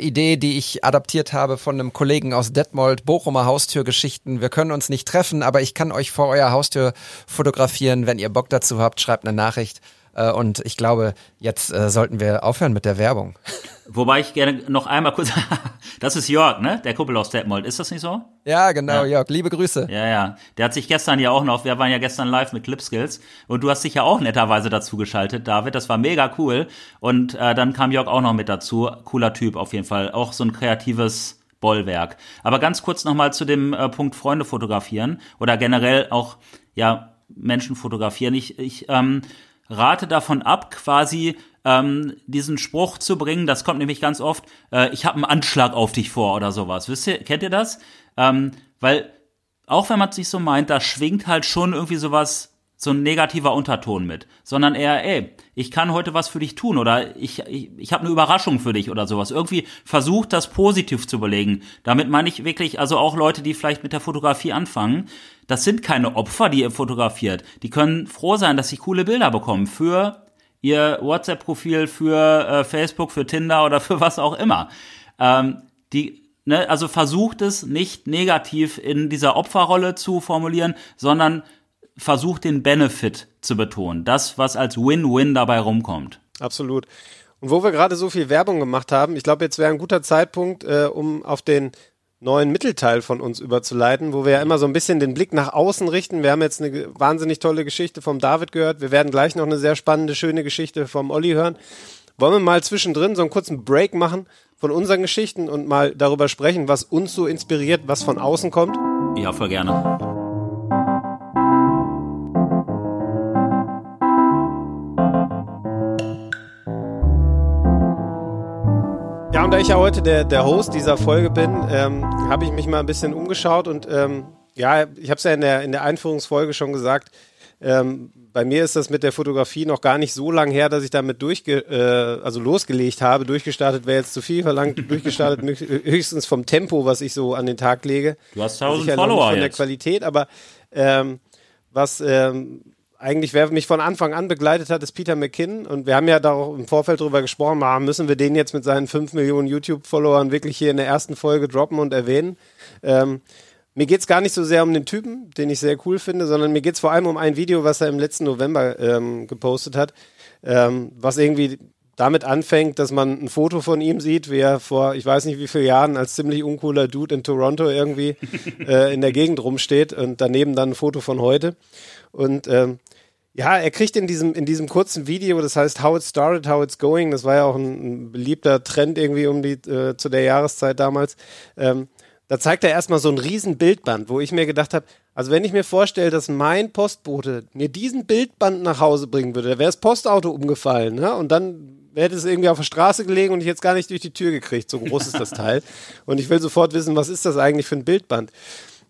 Idee, die ich adaptiert habe von einem Kollegen aus Detmold, Bochumer Haustürgeschichten. Wir können uns nicht treffen, aber ich kann euch vor eurer Haustür fotografieren. Wenn ihr Bock dazu habt, schreibt eine Nachricht. Äh, Und ich glaube, jetzt äh, sollten wir aufhören mit der Werbung. Wobei ich gerne noch einmal kurz, das ist Jörg, ne? Der Kumpel aus Detmold, ist das nicht so? Ja, genau, Ja. Jörg. Liebe Grüße. Ja, ja. Der hat sich gestern ja auch noch, wir waren ja gestern live mit Clipskills und du hast dich ja auch netterweise dazu geschaltet, David. Das war mega cool. Und äh, dann kam Jörg auch noch mit dazu. Cooler Typ auf jeden Fall. Auch so ein kreatives Bollwerk. Aber ganz kurz nochmal zu dem äh, Punkt Freunde fotografieren oder generell auch, ja, Menschen fotografieren. Ich, ich ähm, rate davon ab, quasi ähm, diesen Spruch zu bringen. Das kommt nämlich ganz oft, äh, ich habe einen Anschlag auf dich vor oder sowas. Wisst ihr, kennt ihr das? Ähm, weil auch wenn man es nicht so meint, da schwingt halt schon irgendwie sowas, so ein negativer Unterton mit, sondern eher, ey, ich kann heute was für dich tun oder ich, ich, ich habe eine Überraschung für dich oder sowas. Irgendwie versucht das positiv zu belegen. Damit meine ich wirklich, also auch Leute, die vielleicht mit der Fotografie anfangen, das sind keine Opfer, die ihr fotografiert. Die können froh sein, dass sie coole Bilder bekommen für ihr WhatsApp-Profil, für äh, Facebook, für Tinder oder für was auch immer. Ähm, die Ne, also versucht es nicht negativ in dieser Opferrolle zu formulieren, sondern versucht den Benefit zu betonen. Das, was als Win-Win dabei rumkommt. Absolut. Und wo wir gerade so viel Werbung gemacht haben, ich glaube, jetzt wäre ein guter Zeitpunkt, äh, um auf den neuen Mittelteil von uns überzuleiten, wo wir ja immer so ein bisschen den Blick nach außen richten. Wir haben jetzt eine wahnsinnig tolle Geschichte vom David gehört. Wir werden gleich noch eine sehr spannende, schöne Geschichte vom Olli hören. Wollen wir mal zwischendrin so einen kurzen Break machen von unseren Geschichten und mal darüber sprechen, was uns so inspiriert, was von außen kommt? Ja, voll gerne. Ja, und da ich ja heute der, der Host dieser Folge bin, ähm, habe ich mich mal ein bisschen umgeschaut und ähm, ja, ich habe es ja in der, in der Einführungsfolge schon gesagt, ähm, bei mir ist das mit der Fotografie noch gar nicht so lang her, dass ich damit durchge äh, also losgelegt habe. Durchgestartet wäre jetzt zu viel verlangt, durchgestartet höchstens vom Tempo, was ich so an den Tag lege. Du hast 1000 Sicher noch nicht Follower von der jetzt. Qualität, aber ähm, was ähm, eigentlich wer mich von Anfang an begleitet hat, ist Peter McKinn. Und wir haben ja da auch im Vorfeld drüber gesprochen, ah, müssen wir den jetzt mit seinen 5 Millionen YouTube-Followern wirklich hier in der ersten Folge droppen und erwähnen. Ähm, mir geht's gar nicht so sehr um den Typen, den ich sehr cool finde, sondern mir geht's vor allem um ein Video, was er im letzten November ähm, gepostet hat, ähm, was irgendwie damit anfängt, dass man ein Foto von ihm sieht, wie er vor, ich weiß nicht wie vielen Jahren, als ziemlich uncooler Dude in Toronto irgendwie äh, in der Gegend rumsteht und daneben dann ein Foto von heute. Und ähm, ja, er kriegt in diesem, in diesem kurzen Video, das heißt How It Started, How It's Going, das war ja auch ein, ein beliebter Trend irgendwie um die, äh, zu der Jahreszeit damals, ähm, da zeigt er erstmal so ein riesen Bildband, wo ich mir gedacht habe, also wenn ich mir vorstelle, dass mein Postbote mir diesen Bildband nach Hause bringen würde, da wäre das Postauto umgefallen, ne? Und dann wäre es irgendwie auf der Straße gelegen und ich hätte es gar nicht durch die Tür gekriegt. So groß ist das Teil. Und ich will sofort wissen, was ist das eigentlich für ein Bildband?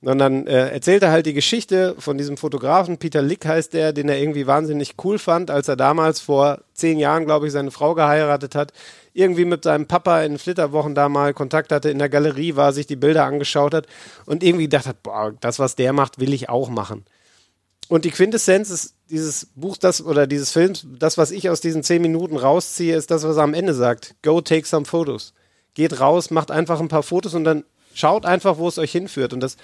Und dann äh, erzählt er halt die Geschichte von diesem Fotografen, Peter Lick heißt der, den er irgendwie wahnsinnig cool fand, als er damals vor zehn Jahren, glaube ich, seine Frau geheiratet hat, irgendwie mit seinem Papa in Flitterwochen da mal Kontakt hatte, in der Galerie war, sich die Bilder angeschaut hat und irgendwie gedacht hat, boah, das, was der macht, will ich auch machen. Und die Quintessenz ist dieses Buch, das oder dieses Films, das, was ich aus diesen zehn Minuten rausziehe, ist das, was er am Ende sagt. Go take some photos. Geht raus, macht einfach ein paar Fotos und dann schaut einfach, wo es euch hinführt. Und das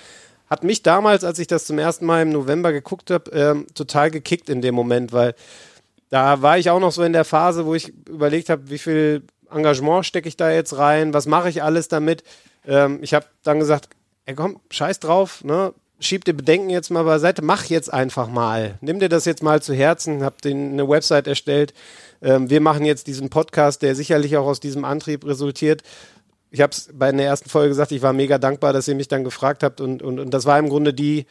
hat mich damals, als ich das zum ersten Mal im November geguckt habe, ähm, total gekickt in dem Moment, weil da war ich auch noch so in der Phase, wo ich überlegt habe, wie viel Engagement stecke ich da jetzt rein, was mache ich alles damit. Ähm, ich habe dann gesagt, ey komm, scheiß drauf, ne? schieb dir Bedenken jetzt mal beiseite, mach jetzt einfach mal. Nimm dir das jetzt mal zu Herzen, hab den eine Website erstellt. Ähm, wir machen jetzt diesen Podcast, der sicherlich auch aus diesem Antrieb resultiert ich habe es bei der ersten Folge gesagt, ich war mega dankbar, dass ihr mich dann gefragt habt und, und, und das war im Grunde die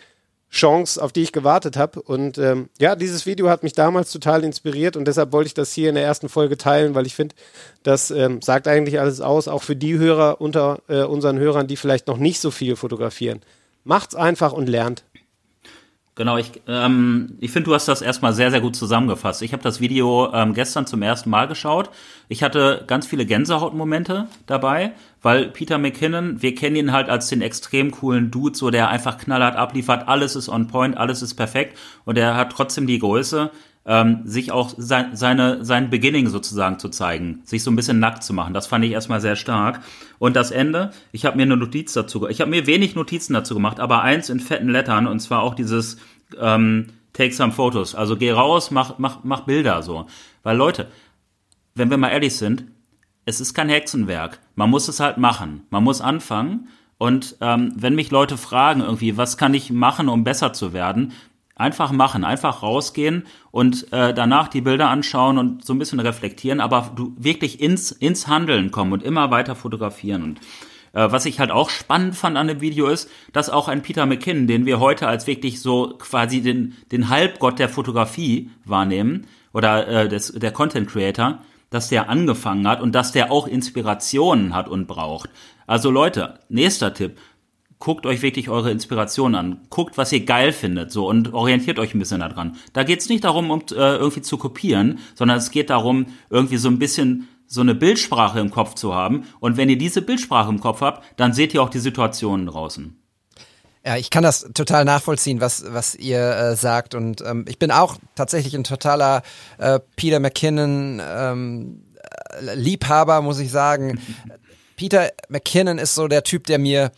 Chance, auf die ich gewartet habe. Und ähm, ja, dieses Video hat mich damals total inspiriert und deshalb wollte ich das hier in der ersten Folge teilen, weil ich finde, das ähm, sagt eigentlich alles aus, auch für die Hörer unter äh, unseren Hörern, die vielleicht noch nicht so viel fotografieren. Macht's einfach und lernt. Genau, ich, ähm, ich finde, du hast das erstmal sehr, sehr gut zusammengefasst. Ich habe das Video ähm, gestern zum ersten Mal geschaut. Ich hatte ganz viele Gänsehautmomente dabei, weil Peter McKinnon, wir kennen ihn halt als den extrem coolen Dude, so der einfach knallhart abliefert, alles ist on point, alles ist perfekt und er hat trotzdem die Größe, ähm, sich auch sein, seine, sein Beginning sozusagen zu zeigen, sich so ein bisschen nackt zu machen. Das fand ich erstmal sehr stark. Und das Ende, ich habe mir eine Notiz dazu, ich habe mir wenig Notizen dazu gemacht, aber eins in fetten Lettern und zwar auch dieses ähm, Take some photos. Also geh raus, mach, mach, mach Bilder so. Weil Leute, wenn wir mal ehrlich sind, es ist kein Hexenwerk. Man muss es halt machen. Man muss anfangen. Und ähm, wenn mich Leute fragen irgendwie, was kann ich machen, um besser zu werden, Einfach machen, einfach rausgehen und äh, danach die Bilder anschauen und so ein bisschen reflektieren, aber du wirklich ins, ins Handeln kommen und immer weiter fotografieren. Und äh, was ich halt auch spannend fand an dem Video ist, dass auch ein Peter McKinnon, den wir heute als wirklich so quasi den, den Halbgott der Fotografie wahrnehmen, oder äh, des, der Content Creator, dass der angefangen hat und dass der auch Inspirationen hat und braucht. Also Leute, nächster Tipp, guckt euch wirklich eure Inspiration an. Guckt, was ihr geil findet, so und orientiert euch ein bisschen daran. Da geht es nicht darum, um äh, irgendwie zu kopieren, sondern es geht darum, irgendwie so ein bisschen so eine Bildsprache im Kopf zu haben. Und wenn ihr diese Bildsprache im Kopf habt, dann seht ihr auch die Situationen draußen. Ja, ich kann das total nachvollziehen, was, was ihr äh, sagt. Und ähm, ich bin auch tatsächlich ein totaler äh, Peter McKinnon ähm, Liebhaber, muss ich sagen. Peter McKinnon ist so der Typ, der mir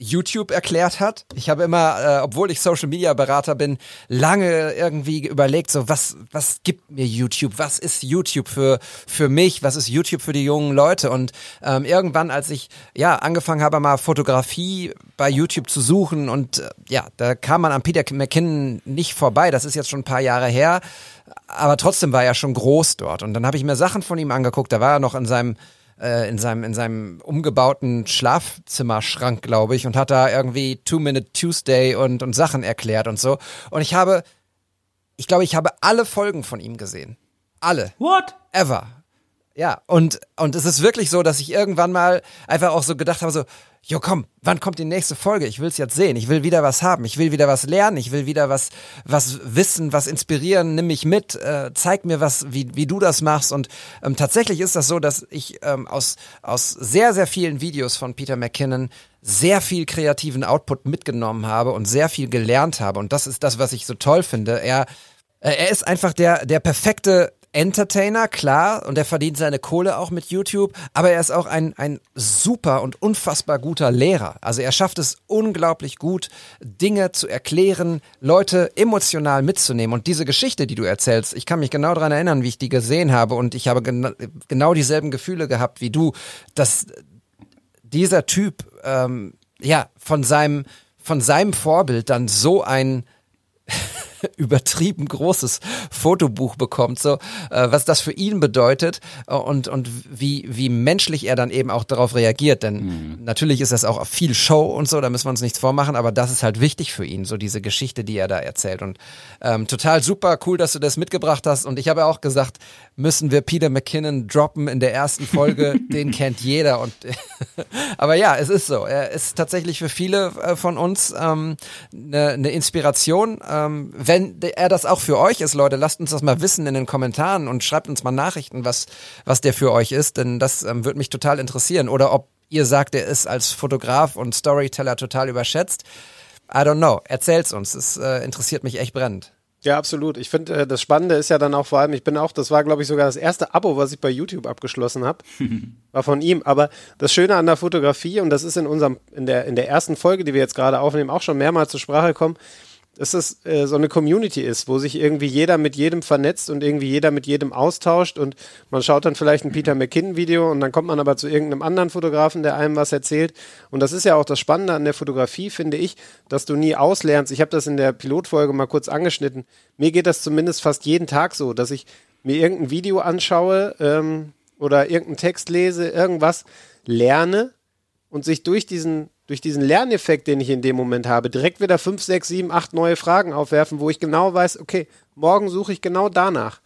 YouTube erklärt hat. Ich habe immer, äh, obwohl ich Social Media Berater bin, lange irgendwie überlegt, so was was gibt mir YouTube? Was ist YouTube für für mich? Was ist YouTube für die jungen Leute? Und ähm, irgendwann, als ich ja angefangen habe, mal Fotografie bei YouTube zu suchen und äh, ja, da kam man an Peter McKinnon nicht vorbei. Das ist jetzt schon ein paar Jahre her, aber trotzdem war er schon groß dort. Und dann habe ich mir Sachen von ihm angeguckt. Da war er noch in seinem äh, in seinem in seinem umgebauten Schlafzimmerschrank, glaube ich, und hat da irgendwie Two Minute Tuesday und und Sachen erklärt und so. Und ich habe, ich glaube, ich habe alle Folgen von ihm gesehen, alle. What? Ever. Ja, und, und es ist wirklich so, dass ich irgendwann mal einfach auch so gedacht habe, so, jo komm, wann kommt die nächste Folge? Ich will es jetzt sehen. Ich will wieder was haben. Ich will wieder was lernen. Ich will wieder was, was wissen, was inspirieren. Nimm mich mit. Äh, zeig mir was, wie, wie du das machst. Und ähm, tatsächlich ist das so, dass ich ähm, aus, aus sehr, sehr vielen Videos von Peter McKinnon sehr viel kreativen Output mitgenommen habe und sehr viel gelernt habe. Und das ist das, was ich so toll finde. Er, äh, er ist einfach der, der perfekte Entertainer, klar, und er verdient seine Kohle auch mit YouTube, aber er ist auch ein, ein super und unfassbar guter Lehrer. Also er schafft es unglaublich gut, Dinge zu erklären, Leute emotional mitzunehmen. Und diese Geschichte, die du erzählst, ich kann mich genau daran erinnern, wie ich die gesehen habe und ich habe gena genau dieselben Gefühle gehabt wie du, dass dieser Typ ähm, ja von seinem von seinem Vorbild dann so ein übertrieben großes Fotobuch bekommt, so äh, was das für ihn bedeutet äh, und und wie wie menschlich er dann eben auch darauf reagiert, denn mhm. natürlich ist das auch viel Show und so, da müssen wir uns nichts vormachen, aber das ist halt wichtig für ihn, so diese Geschichte, die er da erzählt. Und ähm, total super cool, dass du das mitgebracht hast. Und ich habe auch gesagt, müssen wir Peter McKinnon droppen in der ersten Folge, den kennt jeder. Und aber ja, es ist so, er ist tatsächlich für viele äh, von uns ähm, eine, eine Inspiration. Ähm, wenn er das auch für euch ist, Leute, lasst uns das mal wissen in den Kommentaren und schreibt uns mal Nachrichten, was, was der für euch ist, denn das ähm, würde mich total interessieren. Oder ob ihr sagt, er ist als Fotograf und Storyteller total überschätzt. I don't know. Erzählt's uns. Es äh, interessiert mich echt brennend. Ja, absolut. Ich finde, äh, das Spannende ist ja dann auch vor allem, ich bin auch, das war, glaube ich, sogar das erste Abo, was ich bei YouTube abgeschlossen habe, war von ihm. Aber das Schöne an der Fotografie, und das ist in unserem, in der, in der ersten Folge, die wir jetzt gerade aufnehmen, auch schon mehrmals zur Sprache gekommen, dass es äh, so eine Community ist, wo sich irgendwie jeder mit jedem vernetzt und irgendwie jeder mit jedem austauscht und man schaut dann vielleicht ein Peter McKinnon-Video und dann kommt man aber zu irgendeinem anderen Fotografen, der einem was erzählt. Und das ist ja auch das Spannende an der Fotografie, finde ich, dass du nie auslernst. Ich habe das in der Pilotfolge mal kurz angeschnitten. Mir geht das zumindest fast jeden Tag so, dass ich mir irgendein Video anschaue ähm, oder irgendeinen Text lese, irgendwas lerne und sich durch diesen durch diesen Lerneffekt, den ich in dem Moment habe, direkt wieder fünf, sechs, sieben, acht neue Fragen aufwerfen, wo ich genau weiß, okay, morgen suche ich genau danach.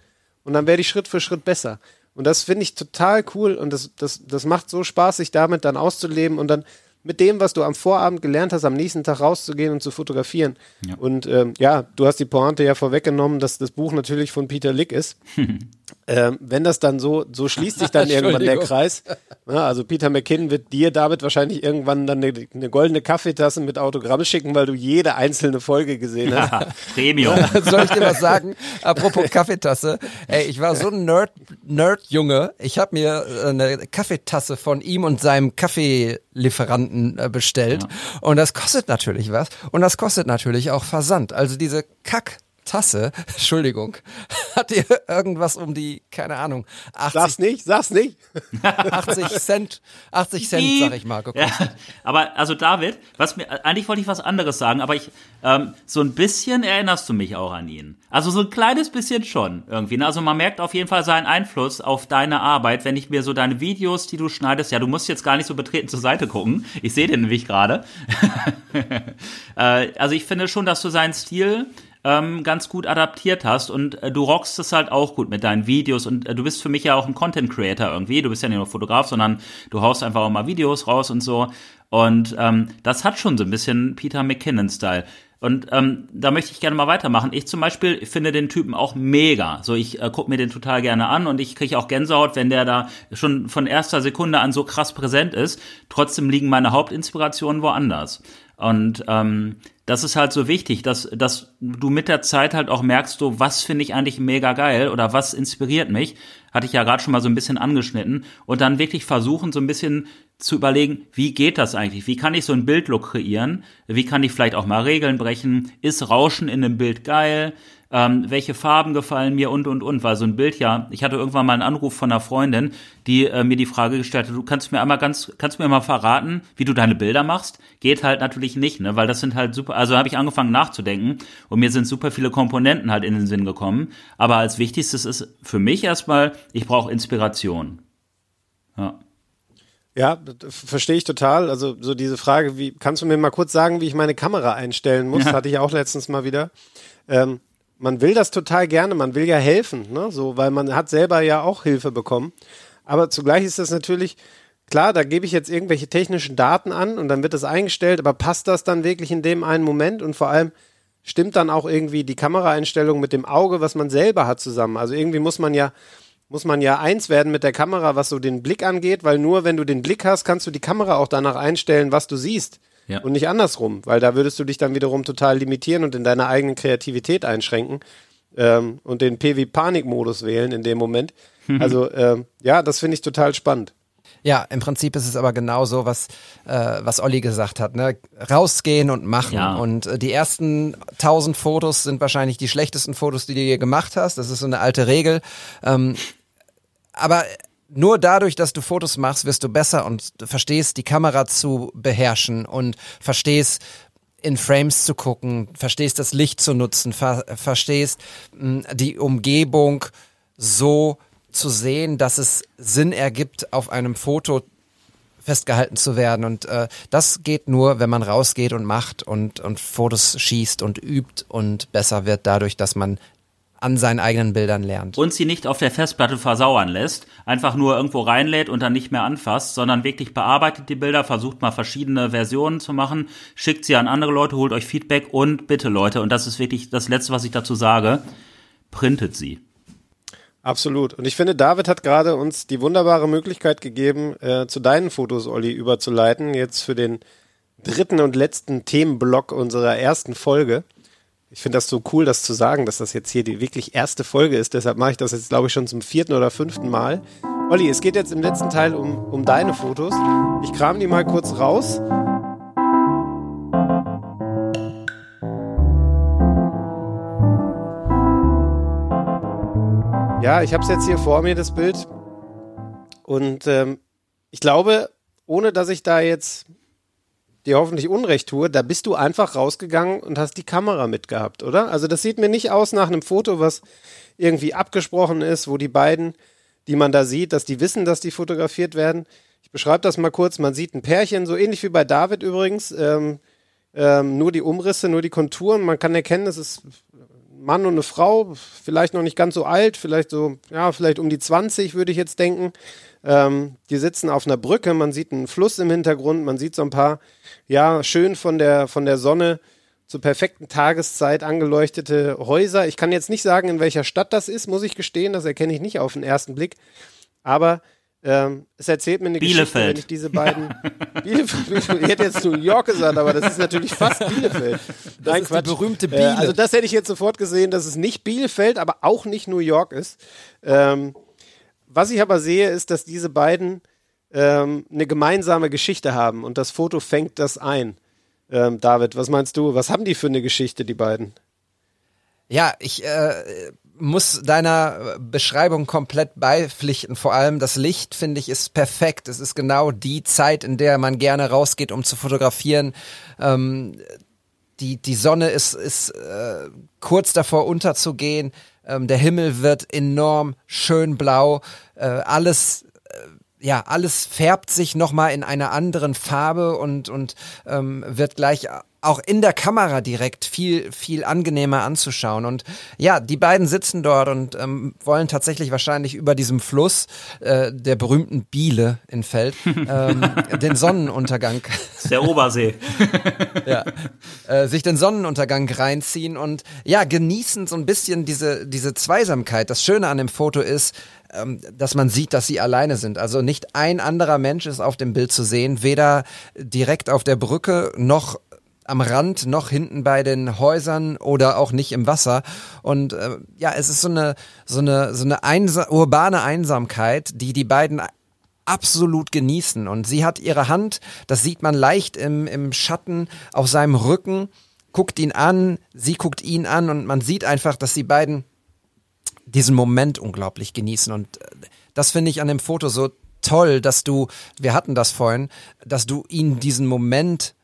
Und dann werde ich Schritt für Schritt besser. Und das finde ich total cool und das, das, das macht so Spaß, sich damit dann auszuleben und dann mit dem, was du am Vorabend gelernt hast, am nächsten Tag rauszugehen und zu fotografieren. Ja. Und ähm, ja, du hast die Pointe ja vorweggenommen, dass das Buch natürlich von Peter Lick ist. ähm, wenn das dann so, so schließt sich dann irgendwann der Kreis. Ja, also Peter McKinnon wird dir damit wahrscheinlich irgendwann dann eine, eine, goldene Kaffeetasse mit Autogramm schicken, weil du jede einzelne Folge gesehen hast. Ja, Premium. Soll ich dir was sagen? Apropos Kaffeetasse. Ey, ich war so ein Nerd, Nerd-Junge. Ich habe mir äh, eine Kaffeetasse von ihm und seinem Kaffeelieferanten äh, bestellt. Ja. Und das kostet natürlich was. Und das kostet natürlich auch Versand. Also diese Kack Tasse, Entschuldigung, hat ihr irgendwas um die, keine Ahnung, 80. Sag's nicht, sag's nicht. 80 Cent, 80 Cent, sag ich mal. Ja, aber, also David, was mir, eigentlich wollte ich was anderes sagen, aber ich, ähm, so ein bisschen erinnerst du mich auch an ihn. Also so ein kleines bisschen schon irgendwie. Ne? Also man merkt auf jeden Fall seinen Einfluss auf deine Arbeit, wenn ich mir so deine Videos, die du schneidest, ja, du musst jetzt gar nicht so betreten zur Seite gucken. Ich sehe den nämlich gerade. äh, also ich finde schon, dass du seinen Stil ähm, ganz gut adaptiert hast und äh, du rockst es halt auch gut mit deinen Videos und äh, du bist für mich ja auch ein Content Creator irgendwie. Du bist ja nicht nur Fotograf, sondern du haust einfach auch mal Videos raus und so. Und ähm, das hat schon so ein bisschen Peter McKinnon-Style. Und ähm, da möchte ich gerne mal weitermachen. Ich zum Beispiel finde den Typen auch mega. So, ich äh, gucke mir den total gerne an und ich kriege auch Gänsehaut, wenn der da schon von erster Sekunde an so krass präsent ist. Trotzdem liegen meine Hauptinspirationen woanders. Und ähm, das ist halt so wichtig, dass, dass du mit der Zeit halt auch merkst, so was finde ich eigentlich mega geil oder was inspiriert mich. Hatte ich ja gerade schon mal so ein bisschen angeschnitten. Und dann wirklich versuchen, so ein bisschen zu überlegen, wie geht das eigentlich? Wie kann ich so ein Bildlook kreieren? Wie kann ich vielleicht auch mal Regeln brechen? Ist Rauschen in einem Bild geil? Ähm, welche Farben gefallen mir und und und, weil so ein Bild ja, ich hatte irgendwann mal einen Anruf von einer Freundin, die äh, mir die Frage gestellt hat, du kannst mir einmal ganz, kannst mir mal verraten, wie du deine Bilder machst? Geht halt natürlich nicht, ne, weil das sind halt super, also habe ich angefangen nachzudenken und mir sind super viele Komponenten halt in den Sinn gekommen, aber als wichtigstes ist für mich erstmal, ich brauche Inspiration. Ja. Ja, verstehe ich total. Also so diese Frage, wie kannst du mir mal kurz sagen, wie ich meine Kamera einstellen muss? Ja. Hatte ich auch letztens mal wieder. Ähm, man will das total gerne, man will ja helfen, ne? so, weil man hat selber ja auch Hilfe bekommen. Aber zugleich ist das natürlich, klar, da gebe ich jetzt irgendwelche technischen Daten an und dann wird das eingestellt, aber passt das dann wirklich in dem einen Moment und vor allem stimmt dann auch irgendwie die Kameraeinstellung mit dem Auge, was man selber hat, zusammen. Also irgendwie muss man ja, muss man ja eins werden mit der Kamera, was so den Blick angeht, weil nur wenn du den Blick hast, kannst du die Kamera auch danach einstellen, was du siehst. Ja. Und nicht andersrum, weil da würdest du dich dann wiederum total limitieren und in deiner eigenen Kreativität einschränken ähm, und den PV-Panik-Modus wählen in dem Moment. Also ähm, ja, das finde ich total spannend. Ja, im Prinzip ist es aber genauso, was, äh, was Olli gesagt hat. Ne? Rausgehen und machen. Ja. Und äh, die ersten tausend Fotos sind wahrscheinlich die schlechtesten Fotos, die du je gemacht hast. Das ist so eine alte Regel. Ähm, aber nur dadurch, dass du Fotos machst, wirst du besser und verstehst, die Kamera zu beherrschen und verstehst, in Frames zu gucken, verstehst das Licht zu nutzen, ver verstehst mh, die Umgebung so zu sehen, dass es Sinn ergibt, auf einem Foto festgehalten zu werden. Und äh, das geht nur, wenn man rausgeht und macht und, und Fotos schießt und übt und besser wird dadurch, dass man an seinen eigenen Bildern lernt. Und sie nicht auf der Festplatte versauern lässt, einfach nur irgendwo reinlädt und dann nicht mehr anfasst, sondern wirklich bearbeitet die Bilder, versucht mal verschiedene Versionen zu machen, schickt sie an andere Leute, holt euch Feedback und bitte Leute, und das ist wirklich das Letzte, was ich dazu sage, printet sie. Absolut. Und ich finde, David hat gerade uns die wunderbare Möglichkeit gegeben, äh, zu deinen Fotos, Olli, überzuleiten, jetzt für den dritten und letzten Themenblock unserer ersten Folge. Ich finde das so cool, das zu sagen, dass das jetzt hier die wirklich erste Folge ist. Deshalb mache ich das jetzt, glaube ich, schon zum vierten oder fünften Mal. Olli, es geht jetzt im letzten Teil um, um deine Fotos. Ich kram die mal kurz raus. Ja, ich habe es jetzt hier vor mir, das Bild. Und ähm, ich glaube, ohne dass ich da jetzt dir hoffentlich Unrecht tue, da bist du einfach rausgegangen und hast die Kamera mitgehabt, oder? Also das sieht mir nicht aus nach einem Foto, was irgendwie abgesprochen ist, wo die beiden, die man da sieht, dass die wissen, dass die fotografiert werden. Ich beschreibe das mal kurz. Man sieht ein Pärchen, so ähnlich wie bei David übrigens. Ähm, ähm, nur die Umrisse, nur die Konturen. Man kann erkennen, es ist Mann und eine Frau, vielleicht noch nicht ganz so alt, vielleicht so, ja, vielleicht um die 20, würde ich jetzt denken. Ähm, die sitzen auf einer Brücke, man sieht einen Fluss im Hintergrund, man sieht so ein paar, ja, schön von der, von der Sonne zur perfekten Tageszeit angeleuchtete Häuser. Ich kann jetzt nicht sagen, in welcher Stadt das ist, muss ich gestehen, das erkenne ich nicht auf den ersten Blick. Aber ähm, es erzählt mir eine Bielefeld. Geschichte, wenn ich diese beiden. Bielefeld, ich hätte jetzt New York gesagt, aber das ist natürlich fast Bielefeld. Das Nein, ist Quatsch. die berühmte Äh, Biele. also das hätte ich jetzt sofort gesehen, dass es nicht Bielefeld, aber auch nicht New York ist. Ähm, was ich aber sehe, ist, dass diese beiden ähm, eine gemeinsame Geschichte haben und das Foto fängt das ein. Ähm, David, was meinst du? Was haben die für eine Geschichte, die beiden? Ja, ich äh, muss deiner Beschreibung komplett beipflichten. Vor allem das Licht, finde ich, ist perfekt. Es ist genau die Zeit, in der man gerne rausgeht, um zu fotografieren. Ähm, die, die Sonne ist, ist äh, kurz davor unterzugehen. Ähm, der Himmel wird enorm schön blau. Äh, alles äh, ja, alles färbt sich nochmal in einer anderen Farbe und, und ähm, wird gleich auch in der Kamera direkt viel, viel angenehmer anzuschauen. Und ja, die beiden sitzen dort und ähm, wollen tatsächlich wahrscheinlich über diesem Fluss äh, der berühmten Biele in Feld ähm, den Sonnenuntergang Das ist der Obersee. ja, äh, sich den Sonnenuntergang reinziehen und ja, genießen so ein bisschen diese, diese Zweisamkeit. Das Schöne an dem Foto ist, ähm, dass man sieht, dass sie alleine sind. Also nicht ein anderer Mensch ist auf dem Bild zu sehen, weder direkt auf der Brücke noch am Rand, noch hinten bei den Häusern oder auch nicht im Wasser. Und äh, ja, es ist so eine, so eine, so eine einsa urbane Einsamkeit, die die beiden absolut genießen. Und sie hat ihre Hand, das sieht man leicht im, im Schatten auf seinem Rücken, guckt ihn an, sie guckt ihn an und man sieht einfach, dass die beiden diesen Moment unglaublich genießen. Und äh, das finde ich an dem Foto so toll, dass du, wir hatten das vorhin, dass du ihnen diesen Moment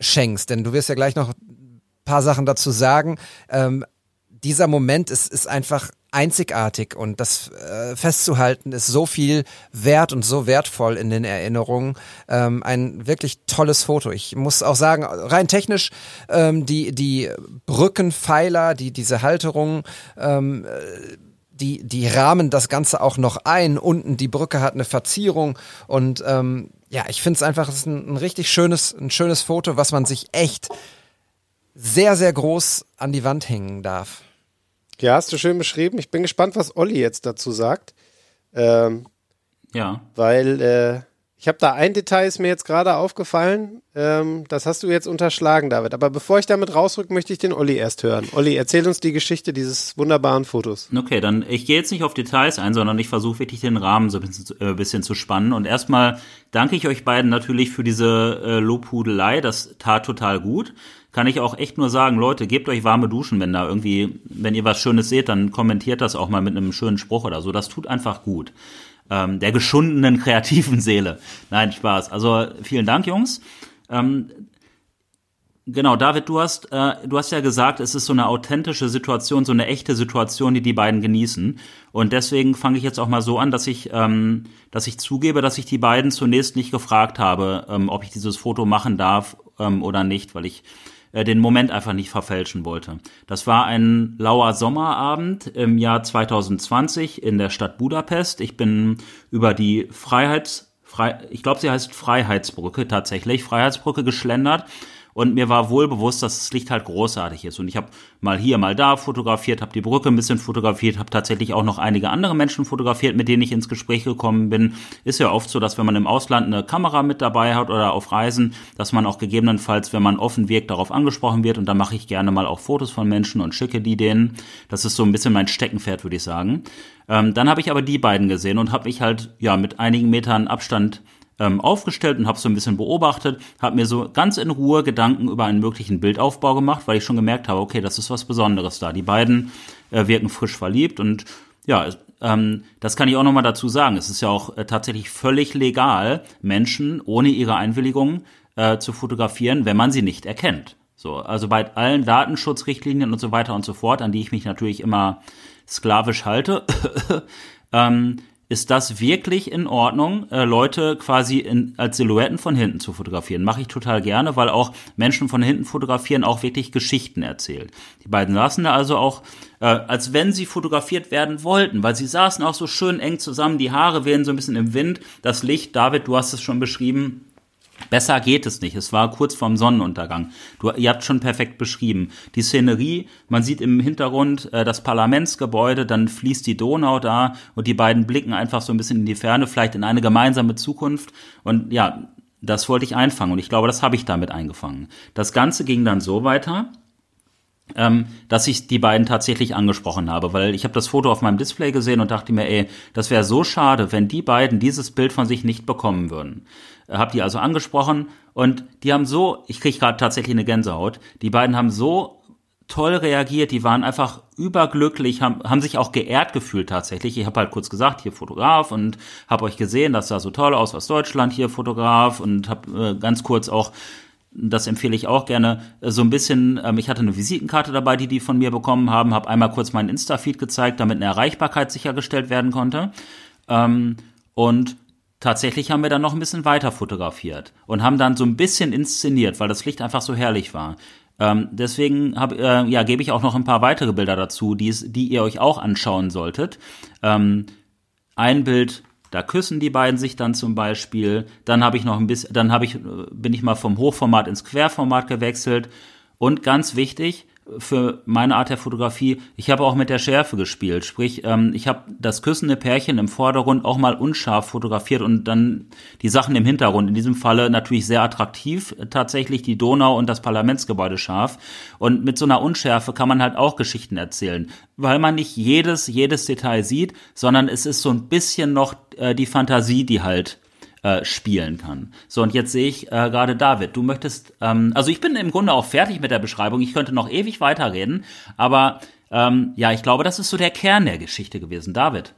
schenkst. Denn du wirst ja gleich noch ein paar Sachen dazu sagen. Ähm, dieser Moment ist, ist einfach einzigartig und das äh, festzuhalten ist so viel wert und so wertvoll in den Erinnerungen. Ähm, ein wirklich tolles Foto. Ich muss auch sagen, rein technisch ähm, die die Brückenpfeiler, die diese Halterung, ähm, äh, die die rahmen das Ganze auch noch ein. Unten die Brücke hat eine Verzierung und ähm, ja, ich finde es einfach es ist ein, ein richtig schönes ein schönes Foto, was man sich echt sehr sehr groß an die Wand hängen darf. Ja, hast du schön beschrieben. Ich bin gespannt, was Olli jetzt dazu sagt. Ähm, Ja. weil äh, ich habe da ein Detail ist mir jetzt gerade aufgefallen. Ähm, das hast du jetzt unterschlagen, David. Aber bevor ich damit rausrück, möchte ich den Olli erst hören. Olli, erzähl uns die Geschichte dieses wunderbaren Fotos. Okay, dann ich gehe jetzt nicht auf Details ein, sondern ich versuche wirklich den Rahmen so ein bisschen, zu- äh, bisschen zu spannen. Und erstmal danke ich euch beiden natürlich für diese äh, Lobhudelei. Das tat total gut. Kann ich auch echt nur sagen, Leute, gebt euch warme Duschen, wenn da irgendwie, wenn ihr was Schönes seht, dann kommentiert das auch mal mit einem schönen Spruch oder so. Das tut einfach gut. Ähm, der geschundenen kreativen Seele. Nein, Spaß. Also vielen Dank, Jungs. Ähm, Genau, David, du hast, äh, du hast ja gesagt, es ist so eine authentische Situation, so eine echte Situation, die die beiden genießen. Und deswegen fange ich jetzt auch mal so an, dass ich, ähm, dass ich zugebe, dass ich die beiden zunächst nicht gefragt habe, ähm, ob ich dieses Foto machen darf ähm, oder nicht, weil ich äh, den Moment einfach nicht verfälschen wollte. Das war ein lauer Sommerabend im Jahr 2020 in der Stadt Budapest. Ich bin über die Freiheits, Frei, ich glaube, sie heißt Freiheitsbrücke tatsächlich, Freiheitsbrücke geschlendert und mir war wohl bewusst, dass das Licht halt großartig ist. Und ich habe mal hier, mal da fotografiert, habe die Brücke ein bisschen fotografiert, habe tatsächlich auch noch einige andere Menschen fotografiert, mit denen ich ins Gespräch gekommen bin. Ist ja oft so, dass wenn man im Ausland eine Kamera mit dabei hat oder auf Reisen, dass man auch gegebenenfalls, wenn man offen wirkt, darauf angesprochen wird. Und da mache ich gerne mal auch Fotos von Menschen und schicke die denen. Das ist so ein bisschen mein Steckenpferd, würde ich sagen. Ähm, dann habe ich aber die beiden gesehen und habe mich halt ja mit einigen Metern Abstand ähm, aufgestellt und habe so ein bisschen beobachtet, habe mir so ganz in Ruhe Gedanken über einen möglichen Bildaufbau gemacht, weil ich schon gemerkt habe, okay, das ist was Besonderes da. Die beiden äh, wirken frisch verliebt und ja, ähm, das kann ich auch nochmal dazu sagen. Es ist ja auch äh, tatsächlich völlig legal, Menschen ohne ihre Einwilligung äh, zu fotografieren, wenn man sie nicht erkennt. So, also bei allen Datenschutzrichtlinien und so weiter und so fort, an die ich mich natürlich immer sklavisch halte, ähm, ist das wirklich in Ordnung, äh, Leute quasi in, als Silhouetten von hinten zu fotografieren. Mache ich total gerne, weil auch Menschen von hinten fotografieren auch wirklich Geschichten erzählt. Die beiden saßen da also auch, äh, als wenn sie fotografiert werden wollten, weil sie saßen auch so schön eng zusammen, die Haare wehen so ein bisschen im Wind, das Licht, David, du hast es schon beschrieben, Besser geht es nicht. Es war kurz vorm Sonnenuntergang. Du, ihr habt schon perfekt beschrieben. Die Szenerie, man sieht im Hintergrund äh, das Parlamentsgebäude, dann fließt die Donau da und die beiden blicken einfach so ein bisschen in die Ferne, vielleicht in eine gemeinsame Zukunft. Und ja, das wollte ich einfangen und ich glaube, das habe ich damit eingefangen. Das Ganze ging dann so weiter, ähm, dass ich die beiden tatsächlich angesprochen habe, weil ich habe das Foto auf meinem Display gesehen und dachte mir, ey, das wäre so schade, wenn die beiden dieses Bild von sich nicht bekommen würden. Äh, hab die also angesprochen und die haben so, ich kriege gerade tatsächlich eine Gänsehaut, die beiden haben so toll reagiert, die waren einfach überglücklich, haben, haben sich auch geehrt gefühlt tatsächlich. Ich habe halt kurz gesagt, hier Fotograf und habe euch gesehen, das sah so toll aus aus Deutschland, hier Fotograf und habe äh, ganz kurz auch das empfehle ich auch gerne, äh, so ein bisschen, ähm, ich hatte eine Visitenkarte dabei, die die von mir bekommen haben, habe einmal kurz meinen Insta-Feed gezeigt, damit eine Erreichbarkeit sichergestellt werden konnte. Ähm, und tatsächlich haben wir dann noch ein bisschen weiter fotografiert und haben dann so ein bisschen inszeniert, weil das Licht einfach so herrlich war. Ähm, deswegen äh, ja, gebe ich auch noch ein paar weitere Bilder dazu, die ihr euch auch anschauen solltet. Ähm, ein Bild da küssen die beiden sich dann zum Beispiel. Dann habe ich noch ein bisschen, dann habe ich, bin ich mal vom Hochformat ins Querformat gewechselt. Und ganz wichtig, für meine Art der Fotografie, ich habe auch mit der Schärfe gespielt. Sprich, ähm, ich habe das küssende Pärchen im Vordergrund auch mal unscharf fotografiert und dann die Sachen im Hintergrund. In diesem Falle natürlich sehr attraktiv, tatsächlich die Donau und das Parlamentsgebäude scharf. Und mit so einer Unschärfe kann man halt auch Geschichten erzählen, weil man nicht jedes, jedes Detail sieht, sondern es ist so ein bisschen noch äh, die Fantasie, die halt äh, spielen kann. So, und jetzt sehe ich äh, gerade David, du möchtest, ähm, also ich bin im Grunde auch fertig mit der Beschreibung, ich könnte noch ewig weiterreden, aber ähm, ja, ich glaube, das ist so der Kern der Geschichte gewesen. David.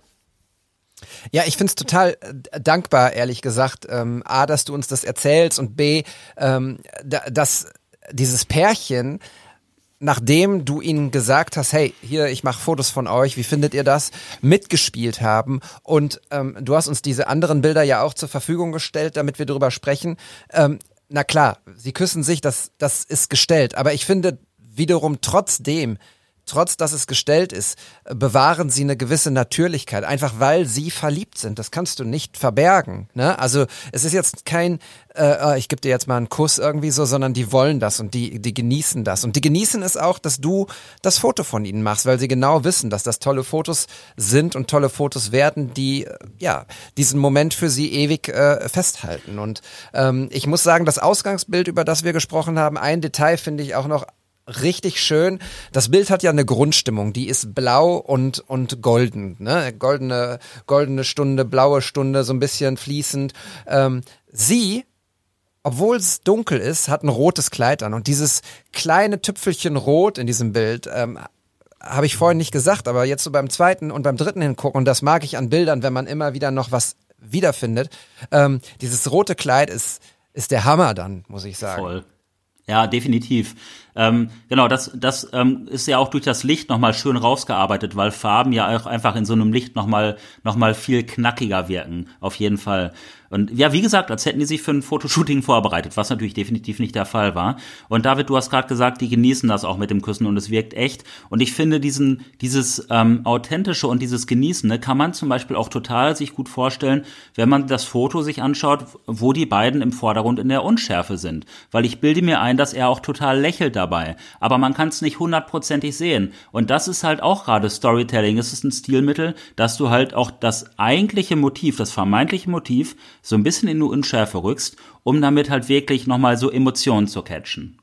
Ja, ich find's total äh, dankbar, ehrlich gesagt. Ähm, A, dass du uns das erzählst und B, ähm, dass dieses Pärchen nachdem du ihnen gesagt hast, hey, hier, ich mache Fotos von euch, wie findet ihr das, mitgespielt haben und ähm, du hast uns diese anderen Bilder ja auch zur Verfügung gestellt, damit wir darüber sprechen. Ähm, na klar, sie küssen sich, das, das ist gestellt, aber ich finde wiederum trotzdem, trotz dass es gestellt ist, bewahren sie eine gewisse Natürlichkeit, einfach weil sie verliebt sind. Das kannst du nicht verbergen. Ne? Also es ist jetzt kein, äh, äh ich gebe dir jetzt mal einen Kuss irgendwie so, sondern die wollen das und die, die genießen das. Und die genießen es auch, dass du das Foto von ihnen machst, weil sie genau wissen, dass das tolle Fotos sind und tolle Fotos werden, die äh, ja diesen Moment für sie ewig äh, festhalten. Und ähm, ich muss sagen, das Ausgangsbild, über das wir gesprochen haben, ein Detail finde ich auch noch richtig schön. Das Bild hat ja eine Grundstimmung, die ist blau und, und golden, ne? Goldene, goldene Stunde, blaue Stunde, so ein bisschen fließend. Ähm, sie, obwohl es dunkel ist, hat ein rotes Kleid an und dieses kleine Tüpfelchen rot in diesem Bild, ähm, habe ich vorhin nicht gesagt, aber jetzt so beim zweiten und beim dritten hingucken, und das mag ich an Bildern, wenn man immer wieder noch was wiederfindet. Ähm, dieses rote Kleid ist, ist der Hammer dann, muss ich sagen. Voll. Ja, definitiv. Ähm, genau, das, das ähm, ist ja auch durch das Licht nochmal schön rausgearbeitet, weil Farben ja auch einfach in so einem Licht nochmal noch mal viel knackiger wirken, auf jeden Fall. Und ja, wie gesagt, als hätten die sich für ein Fotoshooting vorbereitet, was natürlich definitiv nicht der Fall war. Und David, du hast gerade gesagt, die genießen das auch mit dem Küssen und es wirkt echt. Und ich finde diesen, dieses ähm, authentische und dieses Genießende kann man zum Beispiel auch total sich gut vorstellen, wenn man das Foto sich anschaut, wo die beiden im Vordergrund in der Unschärfe sind. Weil ich bilde mir ein, dass er auch total lächelt dabei. Aber man kann es nicht hundertprozentig sehen. Und das ist halt auch gerade Storytelling. Es ist ein Stilmittel, dass du halt auch das eigentliche Motiv, das vermeintliche Motiv so ein bisschen in die Unschärfe rückst, um damit halt wirklich nochmal so Emotionen zu catchen.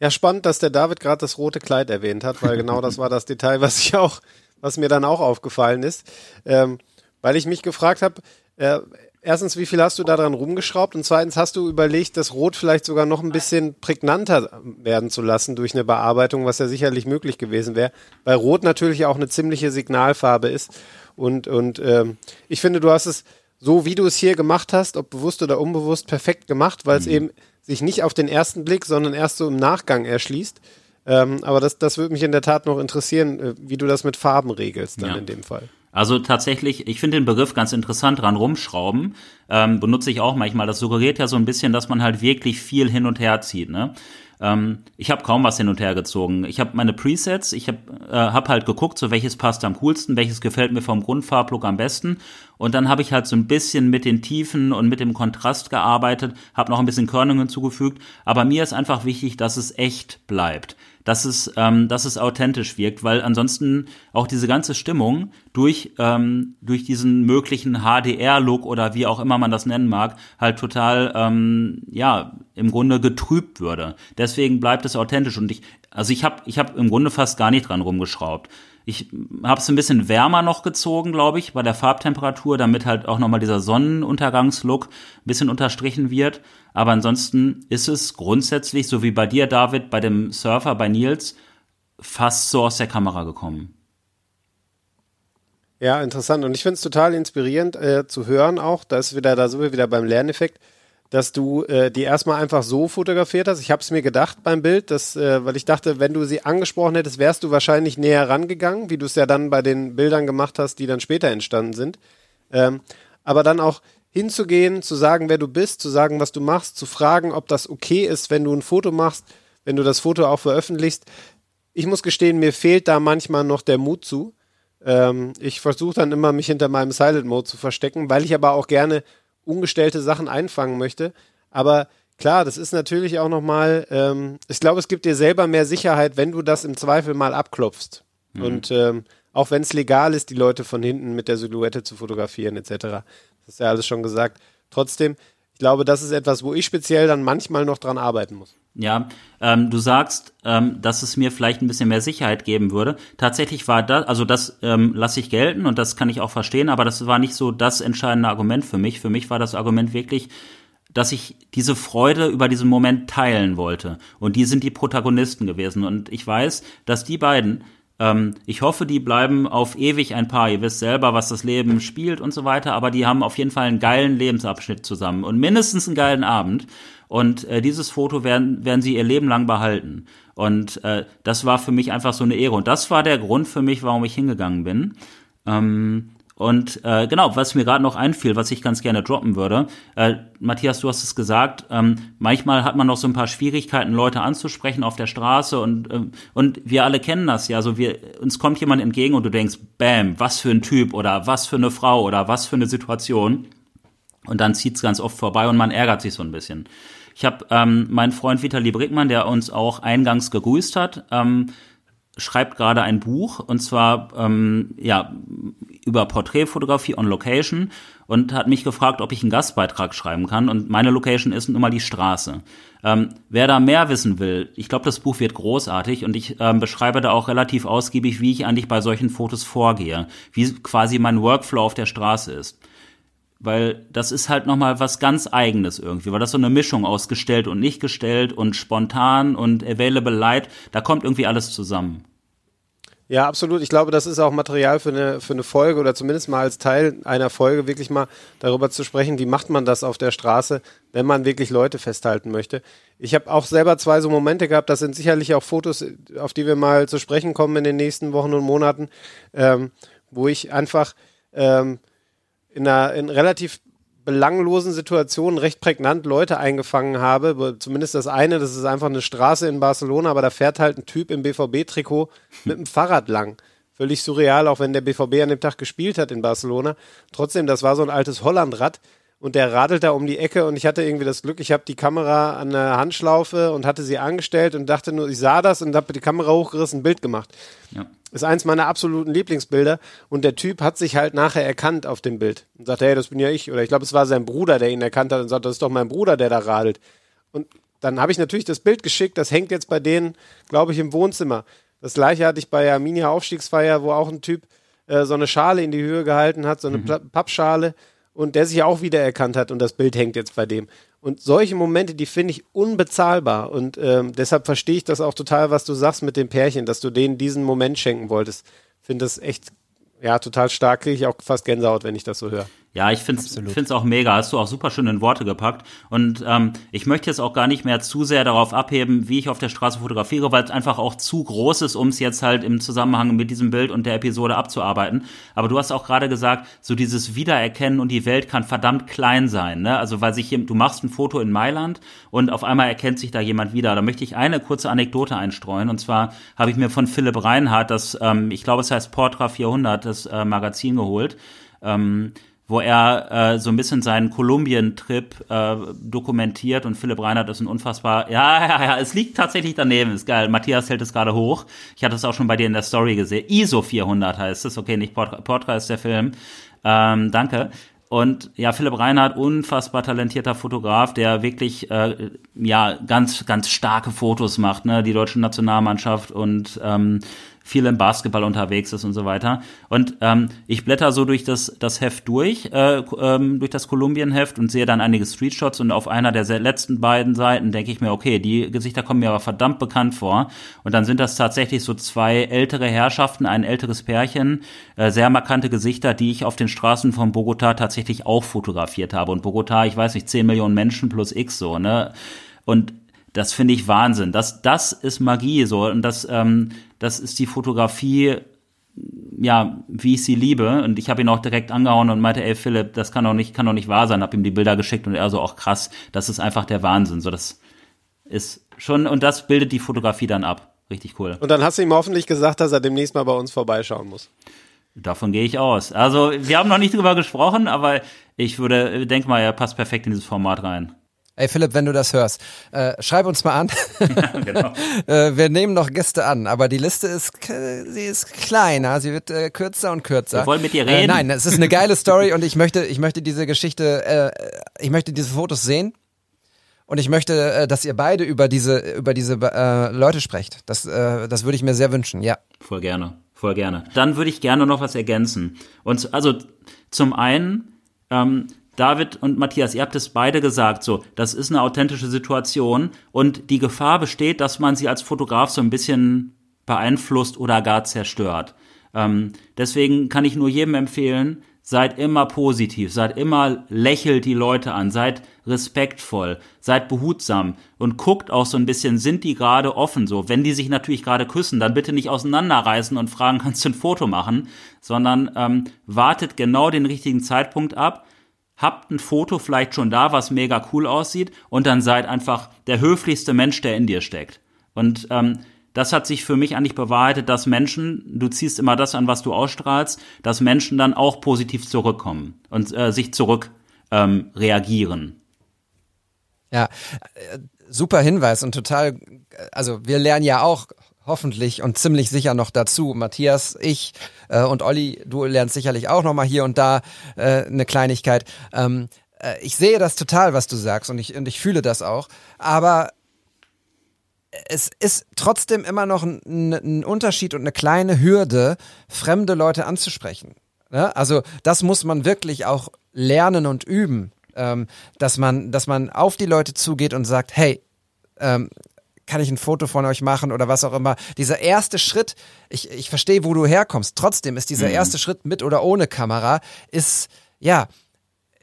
Ja, spannend, dass der David gerade das rote Kleid erwähnt hat, weil genau das war das Detail, was ich auch, was mir dann auch aufgefallen ist. Ähm, weil ich mich gefragt habe, äh, erstens, wie viel hast du daran rumgeschraubt? Und zweitens, hast du überlegt, das Rot vielleicht sogar noch ein bisschen prägnanter werden zu lassen durch eine Bearbeitung, was ja sicherlich möglich gewesen wäre, weil Rot natürlich auch eine ziemliche Signalfarbe ist. Und, und ähm, ich finde, du hast es so wie du es hier gemacht hast, ob bewusst oder unbewusst, perfekt gemacht, weil es mhm. eben sich nicht auf den ersten Blick, sondern erst so im Nachgang erschließt. Ähm, aber das, das würde mich in der Tat noch interessieren, äh, wie du das mit Farben regelst dann ja. in dem Fall. Also tatsächlich, ich finde den Begriff ganz interessant dran rumschrauben. Ähm, benutze ich auch manchmal. Das suggeriert ja so ein bisschen, dass man halt wirklich viel hin und her zieht. Ne? Ähm, ich habe kaum was hin und her gezogen. Ich habe meine Presets, ich habe äh, hab halt geguckt, so welches passt am coolsten, welches gefällt mir vom Grundfarblook am besten. Und dann habe ich halt so ein bisschen mit den Tiefen und mit dem Kontrast gearbeitet, habe noch ein bisschen Körnung hinzugefügt. Aber mir ist einfach wichtig, dass es echt bleibt dass es, ähm, dass es authentisch wirkt, weil ansonsten auch diese ganze Stimmung durch, ähm, durch diesen möglichen HDR-Look oder wie auch immer man das nennen mag, halt total, ähm, ja, im Grunde getrübt würde. Deswegen bleibt es authentisch und ich, also ich habe ich hab im Grunde fast gar nicht dran rumgeschraubt. Ich habe es ein bisschen wärmer noch gezogen, glaube ich, bei der Farbtemperatur, damit halt auch nochmal dieser Sonnenuntergangslook ein bisschen unterstrichen wird. Aber ansonsten ist es grundsätzlich, so wie bei dir, David, bei dem Surfer, bei Nils, fast so aus der Kamera gekommen. Ja, interessant. Und ich finde es total inspirierend äh, zu hören auch, da ist wieder, da sind wir wieder beim Lerneffekt, dass du äh, die erstmal einfach so fotografiert hast. Ich habe es mir gedacht beim Bild, dass, äh, weil ich dachte, wenn du sie angesprochen hättest, wärst du wahrscheinlich näher rangegangen, wie du es ja dann bei den Bildern gemacht hast, die dann später entstanden sind. Ähm, aber dann auch hinzugehen, zu sagen, wer du bist, zu sagen, was du machst, zu fragen, ob das okay ist, wenn du ein Foto machst, wenn du das Foto auch veröffentlichst. Ich muss gestehen, mir fehlt da manchmal noch der Mut zu. Ähm, ich versuche dann immer, mich hinter meinem Silent Mode zu verstecken, weil ich aber auch gerne ungestellte Sachen einfangen möchte. Aber klar, das ist natürlich auch nochmal, ähm, ich glaube, es gibt dir selber mehr Sicherheit, wenn du das im Zweifel mal abklopfst. Mhm. Und ähm, auch wenn es legal ist, die Leute von hinten mit der Silhouette zu fotografieren, etc. Das ist ja alles schon gesagt. Trotzdem, glaube, das ist etwas, wo ich speziell dann manchmal noch dran arbeiten muss. Ja, ähm, du sagst, ähm, dass es mir vielleicht ein bisschen mehr Sicherheit geben würde. Tatsächlich war das, also das ähm, lasse ich gelten und das kann ich auch verstehen, aber das war nicht so das entscheidende Argument für mich. Für mich war das Argument wirklich, dass ich diese Freude über diesen Moment teilen wollte. Und die sind die Protagonisten gewesen. Und ich weiß, dass die beiden, ähm, ich hoffe, die bleiben auf ewig ein Paar. Ihr wisst selber, was das Leben spielt und so weiter, aber die haben auf jeden Fall einen geilen Lebensabschnitt zusammen und mindestens einen geilen Abend. Und äh, dieses Foto werden, werden sie ihr Leben lang behalten. Und äh, das war für mich einfach so eine Ehre. Und das war der Grund für mich, warum ich hingegangen bin. Ähm, und äh, genau, was mir gerade noch einfiel, was ich ganz gerne droppen würde, äh, Matthias, du hast es gesagt, ähm, manchmal hat man noch so ein paar Schwierigkeiten, Leute anzusprechen auf der Straße und äh, und wir alle kennen das ja. So wir uns kommt jemand entgegen und du denkst, Bam, was für ein Typ oder was für eine Frau oder was für eine Situation. Und dann zieht's ganz oft vorbei und man ärgert sich so ein bisschen. Ich habe ähm, meinen Freund Vitali Brickmann, der uns auch eingangs gegrüßt hat, ähm, schreibt gerade ein Buch und zwar ähm, ja über Porträtfotografie on Location und hat mich gefragt, ob ich einen Gastbeitrag schreiben kann und meine Location ist nun mal die Straße. Ähm, wer da mehr wissen will, ich glaube, das Buch wird großartig und ich ähm, beschreibe da auch relativ ausgiebig, wie ich eigentlich bei solchen Fotos vorgehe, wie quasi mein Workflow auf der Straße ist weil das ist halt nochmal was ganz eigenes irgendwie, weil das so eine Mischung aus gestellt und nicht gestellt und spontan und available light, da kommt irgendwie alles zusammen. Ja, absolut. Ich glaube, das ist auch Material für eine, für eine Folge oder zumindest mal als Teil einer Folge wirklich mal darüber zu sprechen, wie macht man das auf der Straße, wenn man wirklich Leute festhalten möchte. Ich habe auch selber zwei so Momente gehabt, das sind sicherlich auch Fotos, auf die wir mal zu sprechen kommen in den nächsten Wochen und Monaten, ähm, wo ich einfach ähm, in einer in relativ belanglosen Situationen recht prägnant Leute eingefangen habe. Zumindest das eine, das ist einfach eine Straße in Barcelona, aber da fährt halt ein Typ im BVB-Trikot mit dem Fahrrad lang. Völlig surreal, auch wenn der BVB an dem Tag gespielt hat in Barcelona. Trotzdem, das war so ein altes Hollandrad und der radelt da um die Ecke und ich hatte irgendwie das Glück, ich habe die Kamera an der Handschlaufe und hatte sie angestellt und dachte nur, ich sah das und habe die Kamera hochgerissen, ein Bild gemacht. Ja. Ist eins meiner absoluten Lieblingsbilder und der Typ hat sich halt nachher erkannt auf dem Bild und sagte, hey, das bin ja ich. Oder ich glaube, es war sein Bruder, der ihn erkannt hat und sagte, das ist doch mein Bruder, der da radelt. Und dann habe ich natürlich das Bild geschickt, das hängt jetzt bei denen, glaube ich, im Wohnzimmer. Das gleiche hatte ich bei Arminia Aufstiegsfeier, wo auch ein Typ äh, so eine Schale in die Höhe gehalten hat, so eine mhm. Pappschale und der sich auch wiedererkannt hat und das Bild hängt jetzt bei dem. Und solche Momente, die finde ich unbezahlbar und ähm, deshalb verstehe ich das auch total, was du sagst mit dem Pärchen, dass du denen diesen Moment schenken wolltest. Finde das echt, ja, total stark, kriege ich auch fast Gänsehaut, wenn ich das so höre. Ja, ich finde es auch mega. Hast du auch super schön in Worte gepackt. Und ähm, ich möchte jetzt auch gar nicht mehr zu sehr darauf abheben, wie ich auf der Straße fotografiere, weil es einfach auch zu groß ist, um es jetzt halt im Zusammenhang mit diesem Bild und der Episode abzuarbeiten. Aber du hast auch gerade gesagt, so dieses Wiedererkennen und die Welt kann verdammt klein sein. Ne? Also weil sich hier, du machst ein Foto in Mailand und auf einmal erkennt sich da jemand wieder. Da möchte ich eine kurze Anekdote einstreuen. Und zwar habe ich mir von Philipp Reinhardt das, ähm, ich glaube es heißt Portra 400, das äh, Magazin geholt. Ähm, wo er äh, so ein bisschen seinen Kolumbien-Trip äh, dokumentiert und Philipp Reinhardt ist ein unfassbar, ja, ja, ja, es liegt tatsächlich daneben, ist geil. Matthias hält es gerade hoch. Ich hatte es auch schon bei dir in der Story gesehen. ISO 400 heißt es, okay, nicht Portra, ist der Film. Ähm, danke. Und ja, Philipp Reinhardt, unfassbar talentierter Fotograf, der wirklich äh, ja ganz, ganz starke Fotos macht, ne? Die deutsche Nationalmannschaft und ähm, viel im Basketball unterwegs ist und so weiter. Und ähm, ich blätter so durch das, das Heft durch, äh, ähm, durch das Kolumbien-Heft und sehe dann einige Streetshots und auf einer der letzten beiden Seiten denke ich mir, okay, die Gesichter kommen mir aber verdammt bekannt vor. Und dann sind das tatsächlich so zwei ältere Herrschaften, ein älteres Pärchen, äh, sehr markante Gesichter, die ich auf den Straßen von Bogota tatsächlich auch fotografiert habe. Und Bogota, ich weiß nicht, 10 Millionen Menschen plus X so, ne? Und das finde ich Wahnsinn. Das, das ist Magie so. Und das, ähm, das ist die Fotografie, ja, wie ich sie liebe. Und ich habe ihn auch direkt angehauen und meinte, ey Philipp, das kann doch nicht, kann doch nicht wahr sein. Hab ihm die Bilder geschickt und er so, auch krass, das ist einfach der Wahnsinn. So, das ist schon, und das bildet die Fotografie dann ab. Richtig cool. Und dann hast du ihm hoffentlich gesagt, dass er demnächst mal bei uns vorbeischauen muss. Davon gehe ich aus. Also, wir haben noch nicht drüber gesprochen, aber ich würde, denk mal, er passt perfekt in dieses Format rein. Ey Philipp, wenn du das hörst, äh, schreib uns mal an. Ja, genau. äh, wir nehmen noch Gäste an, aber die Liste ist, sie ist kleiner, sie wird äh, kürzer und kürzer. Wir wollen mit dir reden. Äh, nein, es ist eine geile Story und ich möchte, ich möchte diese Geschichte, äh, ich möchte diese Fotos sehen. Und ich möchte, äh, dass ihr beide über diese, über diese Leute sprecht. Das, das würde ich mir sehr wünschen, ja. Voll gerne, voll gerne. Dann würde ich gerne noch was ergänzen. Und also zum einen, ähm, David und Matthias, ihr habt es beide gesagt, so, das ist eine authentische Situation und die Gefahr besteht, dass man sie als Fotograf so ein bisschen beeinflusst oder gar zerstört. Ähm, deswegen kann ich nur jedem empfehlen, seid immer positiv, seid immer lächelt die Leute an, seid respektvoll, seid behutsam und guckt auch so ein bisschen, sind die gerade offen so. Wenn die sich natürlich gerade küssen, dann bitte nicht auseinanderreißen und fragen, kannst du ein Foto machen, sondern ähm, wartet genau den richtigen Zeitpunkt ab habt ein Foto vielleicht schon da, was mega cool aussieht und dann seid einfach der höflichste Mensch, der in dir steckt. Und ähm, das hat sich für mich eigentlich bewahrheitet, dass Menschen, du ziehst immer das an, was du ausstrahlst, dass Menschen dann auch positiv zurückkommen und äh, sich zurück ähm, reagieren. Ja, äh, super Hinweis und total, also wir lernen ja auch hoffentlich und ziemlich sicher noch dazu. Matthias, ich äh, und Olli, du lernst sicherlich auch noch mal hier und da äh, eine Kleinigkeit. Ähm, äh, ich sehe das total, was du sagst und ich, und ich fühle das auch, aber es ist trotzdem immer noch ein, ein Unterschied und eine kleine Hürde, fremde Leute anzusprechen. Ne? Also das muss man wirklich auch lernen und üben, ähm, dass man, dass man auf die Leute zugeht und sagt, hey, ähm, kann ich ein Foto von euch machen oder was auch immer. Dieser erste Schritt, ich, ich verstehe, wo du herkommst. Trotzdem ist dieser mhm. erste Schritt mit oder ohne Kamera, ist, ja,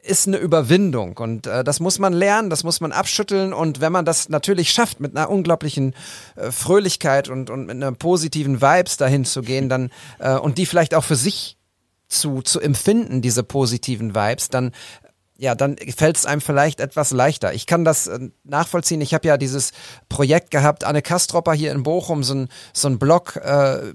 ist eine Überwindung und äh, das muss man lernen, das muss man abschütteln und wenn man das natürlich schafft, mit einer unglaublichen äh, Fröhlichkeit und, und mit einer positiven Vibes dahin zu gehen, dann äh, und die vielleicht auch für sich zu, zu empfinden, diese positiven Vibes, dann ja, dann fällt es einem vielleicht etwas leichter. Ich kann das äh, nachvollziehen. Ich habe ja dieses Projekt gehabt, Anne Kastropper hier in Bochum, so ein, so ein Blog äh,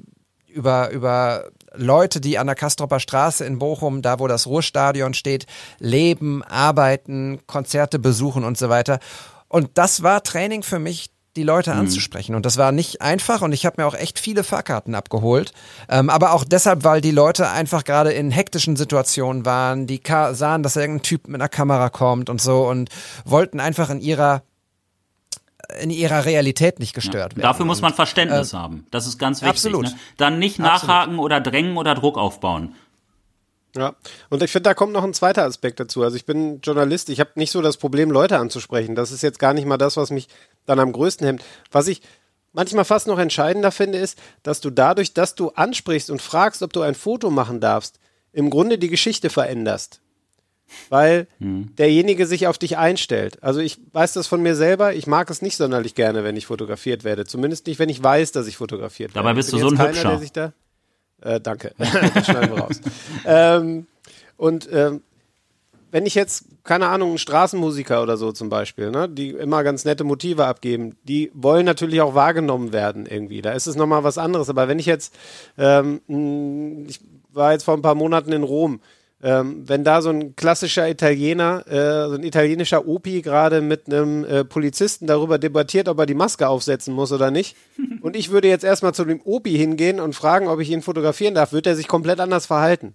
über, über Leute, die an der Kastropper Straße in Bochum, da wo das Ruhrstadion steht, leben, arbeiten, Konzerte besuchen und so weiter. Und das war Training für mich, die Leute mhm. anzusprechen. Und das war nicht einfach und ich habe mir auch echt viele Fahrkarten abgeholt. Ähm, aber auch deshalb, weil die Leute einfach gerade in hektischen Situationen waren, die sahen, dass irgendein Typ mit einer Kamera kommt und so und wollten einfach in ihrer in ihrer Realität nicht gestört ja. werden. Dafür muss man Verständnis äh, haben. Das ist ganz wichtig. Absolut. Ne? Dann nicht nachhaken absolut. oder drängen oder Druck aufbauen. Ja, und ich finde, da kommt noch ein zweiter Aspekt dazu. Also ich bin Journalist, ich habe nicht so das Problem, Leute anzusprechen. Das ist jetzt gar nicht mal das, was mich dann am größten hemmt. Was ich manchmal fast noch entscheidender finde, ist, dass du dadurch, dass du ansprichst und fragst, ob du ein Foto machen darfst, im Grunde die Geschichte veränderst weil hm. derjenige sich auf dich einstellt. Also ich weiß das von mir selber, ich mag es nicht sonderlich gerne, wenn ich fotografiert werde. Zumindest nicht, wenn ich weiß, dass ich fotografiert werde. Dabei bist du so ein keiner, Hübscher. Der sich da, äh, danke, schneiden wir raus. ähm, und ähm, wenn ich jetzt, keine Ahnung, ein Straßenmusiker oder so zum Beispiel, ne, die immer ganz nette Motive abgeben, die wollen natürlich auch wahrgenommen werden irgendwie. Da ist es nochmal was anderes. Aber wenn ich jetzt, ähm, ich war jetzt vor ein paar Monaten in Rom, ähm, wenn da so ein klassischer Italiener, äh, so ein italienischer Opi gerade mit einem äh, Polizisten darüber debattiert, ob er die Maske aufsetzen muss oder nicht, und ich würde jetzt erstmal zu dem Opi hingehen und fragen, ob ich ihn fotografieren darf, wird er sich komplett anders verhalten.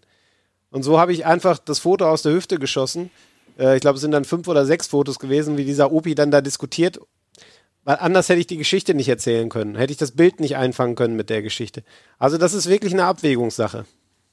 Und so habe ich einfach das Foto aus der Hüfte geschossen. Äh, ich glaube, es sind dann fünf oder sechs Fotos gewesen, wie dieser Opi dann da diskutiert. Weil anders hätte ich die Geschichte nicht erzählen können. Hätte ich das Bild nicht einfangen können mit der Geschichte. Also das ist wirklich eine Abwägungssache.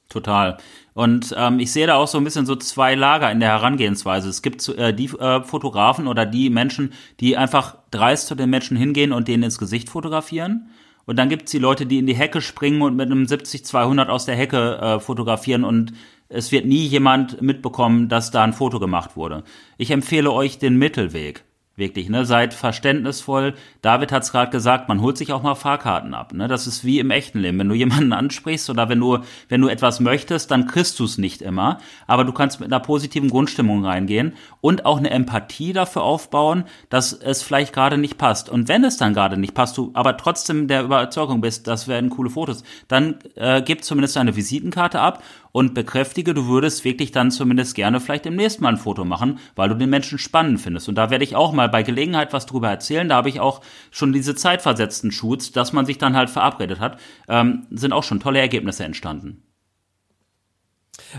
Total. Und ähm, ich sehe da auch so ein bisschen so zwei Lager in der Herangehensweise. Es gibt äh, die äh, Fotografen oder die Menschen, die einfach dreist zu den Menschen hingehen und denen ins Gesicht fotografieren. Und dann gibt's die Leute, die in die Hecke springen und mit einem 70-200 aus der Hecke äh, fotografieren und es wird nie jemand mitbekommen, dass da ein Foto gemacht wurde. Ich empfehle euch den Mittelweg. Wirklich, ne? Seid verständnisvoll. David hat es gerade gesagt, man holt sich auch mal Fahrkarten ab. Ne? Das ist wie im echten Leben. Wenn du jemanden ansprichst oder wenn du, wenn du etwas möchtest, dann kriegst du es nicht immer. Aber du kannst mit einer positiven Grundstimmung reingehen und auch eine Empathie dafür aufbauen, dass es vielleicht gerade nicht passt. Und wenn es dann gerade nicht passt, du aber trotzdem der Überzeugung bist, das werden coole Fotos, dann äh, gib zumindest eine Visitenkarte ab und bekräftige, du würdest wirklich dann zumindest gerne vielleicht im nächsten Mal ein Foto machen, weil du den Menschen spannend findest. Und da werde ich auch mal bei Gelegenheit was drüber erzählen. Da habe ich auch schon diese zeitversetzten Shoots, dass man sich dann halt verabredet hat, ähm, sind auch schon tolle Ergebnisse entstanden.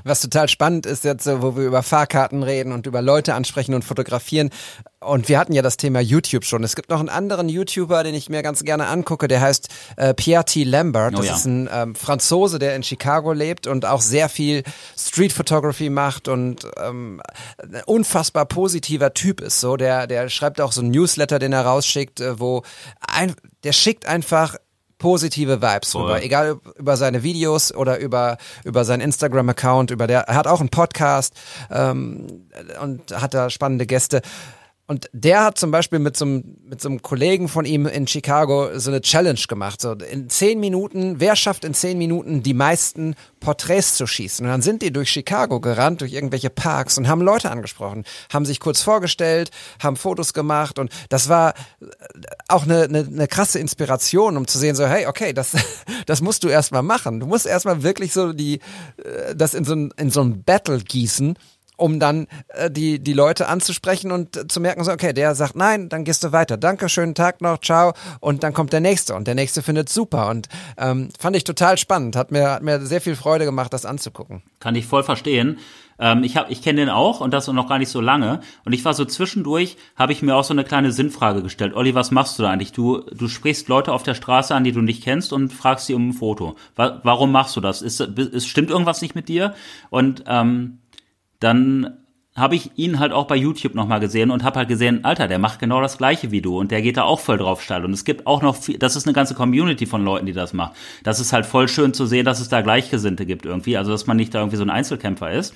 Was total spannend ist jetzt, wo wir über Fahrkarten reden und über Leute ansprechen und fotografieren. Und wir hatten ja das Thema YouTube schon. Es gibt noch einen anderen YouTuber, den ich mir ganz gerne angucke, der heißt äh, Pierre T. Lambert. Oh das oh ja. ist ein ähm, Franzose, der in Chicago lebt und auch sehr viel Street Photography macht und ähm, ein unfassbar positiver Typ ist. So, der, der schreibt auch so ein Newsletter, den er rausschickt, äh, wo ein, der schickt einfach positive Vibes Voll. rüber, egal über seine Videos oder über über seinen Instagram-Account, über der er hat auch einen Podcast ähm, und hat da spannende Gäste. Und der hat zum Beispiel mit so, einem, mit so einem Kollegen von ihm in Chicago so eine Challenge gemacht. So in zehn Minuten, wer schafft in zehn Minuten die meisten Porträts zu schießen? Und dann sind die durch Chicago gerannt, durch irgendwelche Parks und haben Leute angesprochen, haben sich kurz vorgestellt, haben Fotos gemacht und das war auch eine, eine, eine krasse Inspiration, um zu sehen, so, hey, okay, das, das musst du erstmal machen. Du musst erstmal wirklich so die, äh, das in so ein, in so ein Battle gießen um dann äh, die, die Leute anzusprechen und äh, zu merken, so, okay, der sagt nein, dann gehst du weiter. Danke, schönen Tag noch, ciao. Und dann kommt der nächste und der nächste findet super. Und ähm, fand ich total spannend. Hat mir, hat mir sehr viel Freude gemacht, das anzugucken. Kann ich voll verstehen. Ähm, ich hab, ich kenne den auch und das noch gar nicht so lange. Und ich war so zwischendurch, habe ich mir auch so eine kleine Sinnfrage gestellt. Olli, was machst du da eigentlich? Du, du sprichst Leute auf der Straße an, die du nicht kennst und fragst sie um ein Foto. Wa warum machst du das? Ist, ist, stimmt irgendwas nicht mit dir? Und ähm, dann habe ich ihn halt auch bei YouTube nochmal gesehen und habe halt gesehen, Alter, der macht genau das gleiche wie du und der geht da auch voll drauf steil. Und es gibt auch noch, viel, das ist eine ganze Community von Leuten, die das macht. Das ist halt voll schön zu sehen, dass es da Gleichgesinnte gibt irgendwie, also dass man nicht da irgendwie so ein Einzelkämpfer ist.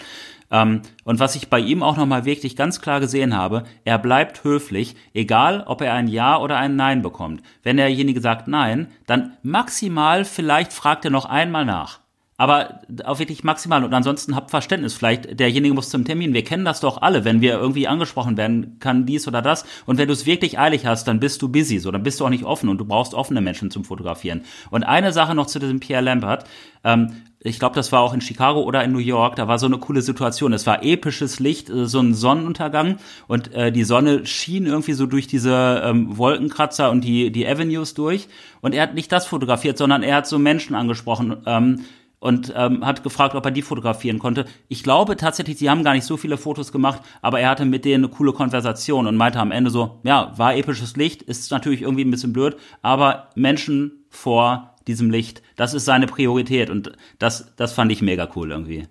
Ähm, und was ich bei ihm auch nochmal wirklich ganz klar gesehen habe, er bleibt höflich, egal ob er ein Ja oder ein Nein bekommt. Wenn derjenige sagt Nein, dann maximal vielleicht fragt er noch einmal nach aber auch wirklich maximal. Und ansonsten habt Verständnis. Vielleicht derjenige muss zum Termin. Wir kennen das doch alle, wenn wir irgendwie angesprochen werden, kann dies oder das. Und wenn du es wirklich eilig hast, dann bist du busy. So, dann bist du auch nicht offen und du brauchst offene Menschen zum Fotografieren. Und eine Sache noch zu diesem Pierre Lambert. Ähm, ich glaube, das war auch in Chicago oder in New York, da war so eine coole Situation. Es war episches Licht, äh, so ein Sonnenuntergang und äh, die Sonne schien irgendwie so durch diese ähm, Wolkenkratzer und die, die Avenues durch. Und er hat nicht das fotografiert, sondern er hat so Menschen angesprochen. Ähm, und ähm, hat gefragt, ob er die fotografieren konnte. Ich glaube tatsächlich, sie haben gar nicht so viele Fotos gemacht, aber er hatte mit denen eine coole Konversation und meinte am Ende so, ja, war episches Licht, ist natürlich irgendwie ein bisschen blöd, aber Menschen vor diesem Licht, das ist seine Priorität und das, das fand ich mega cool irgendwie.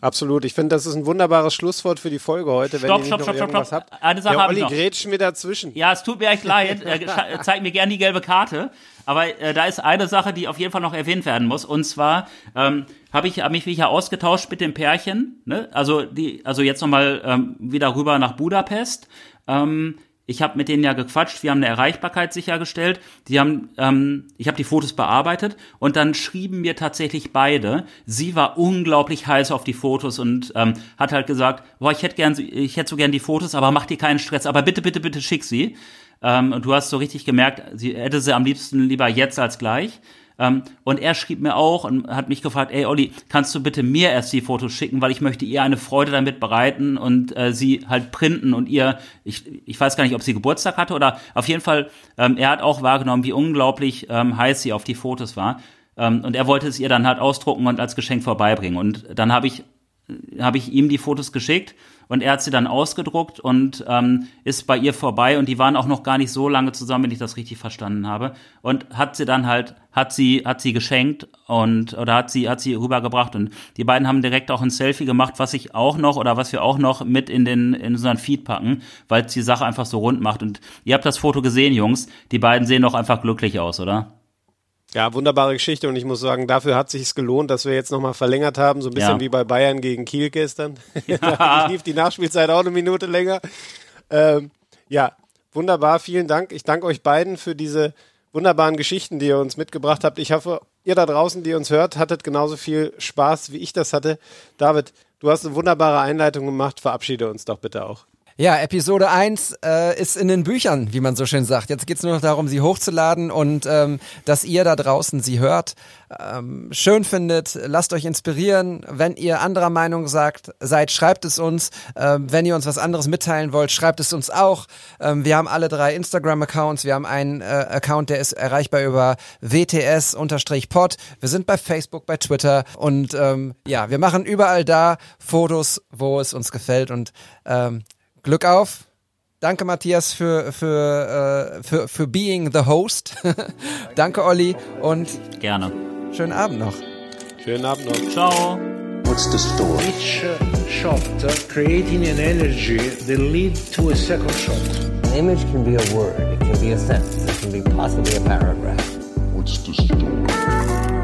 Absolut. Ich finde, das ist ein wunderbares Schlusswort für die Folge heute. Stopp, stopp, stopp, stopp, stopp. Eine Sache habe ich noch. mir dazwischen. Ja, es tut mir echt leid. Zeig mir gerne die gelbe Karte. Aber äh, da ist eine Sache, die auf jeden Fall noch erwähnt werden muss. Und zwar ähm, habe ich hab mich wieder ausgetauscht mit dem Pärchen. Ne? Also die, also jetzt nochmal ähm, wieder rüber nach Budapest. Ähm, ich habe mit denen ja gequatscht, wir haben eine Erreichbarkeit sichergestellt. Die haben, ähm, ich habe die Fotos bearbeitet und dann schrieben mir tatsächlich beide. Sie war unglaublich heiß auf die Fotos und ähm, hat halt gesagt, boah, ich hätte gern, ich hätte so gern die Fotos, aber mach dir keinen Stress, aber bitte, bitte, bitte schick sie. Ähm, und du hast so richtig gemerkt, sie hätte sie am liebsten lieber jetzt als gleich. Ähm, und er schrieb mir auch und hat mich gefragt, ey Olli, kannst du bitte mir erst die Fotos schicken, weil ich möchte ihr eine Freude damit bereiten und äh, sie halt printen und ihr, ich, ich weiß gar nicht, ob sie Geburtstag hatte oder auf jeden Fall, ähm, er hat auch wahrgenommen, wie unglaublich ähm, heiß sie auf die Fotos war. Ähm, und er wollte es ihr dann halt ausdrucken und als Geschenk vorbeibringen. Und dann habe ich, hab ich ihm die Fotos geschickt und er hat sie dann ausgedruckt und ähm, ist bei ihr vorbei und die waren auch noch gar nicht so lange zusammen, wenn ich das richtig verstanden habe. Und hat sie dann halt, hat sie, hat sie geschenkt und oder hat sie, hat sie rübergebracht und die beiden haben direkt auch ein Selfie gemacht, was ich auch noch oder was wir auch noch mit in den in unseren Feed packen, weil es die Sache einfach so rund macht. Und ihr habt das Foto gesehen, Jungs. Die beiden sehen doch einfach glücklich aus, oder? Ja, wunderbare Geschichte und ich muss sagen, dafür hat sich gelohnt, dass wir jetzt nochmal verlängert haben, so ein bisschen ja. wie bei Bayern gegen Kiel gestern. Ja. lief die Nachspielzeit auch eine Minute länger. Ähm, ja, wunderbar, vielen Dank. Ich danke euch beiden für diese wunderbaren Geschichten, die ihr uns mitgebracht habt. Ich hoffe, ihr da draußen, die uns hört, hattet genauso viel Spaß, wie ich das hatte. David, du hast eine wunderbare Einleitung gemacht. Verabschiede uns doch bitte auch. Ja, Episode 1 äh, ist in den Büchern, wie man so schön sagt. Jetzt geht's nur noch darum, sie hochzuladen und ähm, dass ihr da draußen sie hört, ähm, schön findet. Lasst euch inspirieren. Wenn ihr anderer Meinung sagt, seid, schreibt es uns. Ähm, wenn ihr uns was anderes mitteilen wollt, schreibt es uns auch. Ähm, wir haben alle drei Instagram-Accounts. Wir haben einen äh, Account, der ist erreichbar über WTS-Pod. Wir sind bei Facebook, bei Twitter und ähm, ja, wir machen überall da Fotos, wo es uns gefällt und ähm, Glück auf. Danke, Matthias, für, für, äh, für, für being the host. Danke, Olli. Und gerne. Schönen Abend noch. Schönen Abend noch. Ciao. What's the story? Each shot creating an energy that leads to a second shot. An image can be a word, it can be a sentence, it can be possibly a paragraph. What's the story?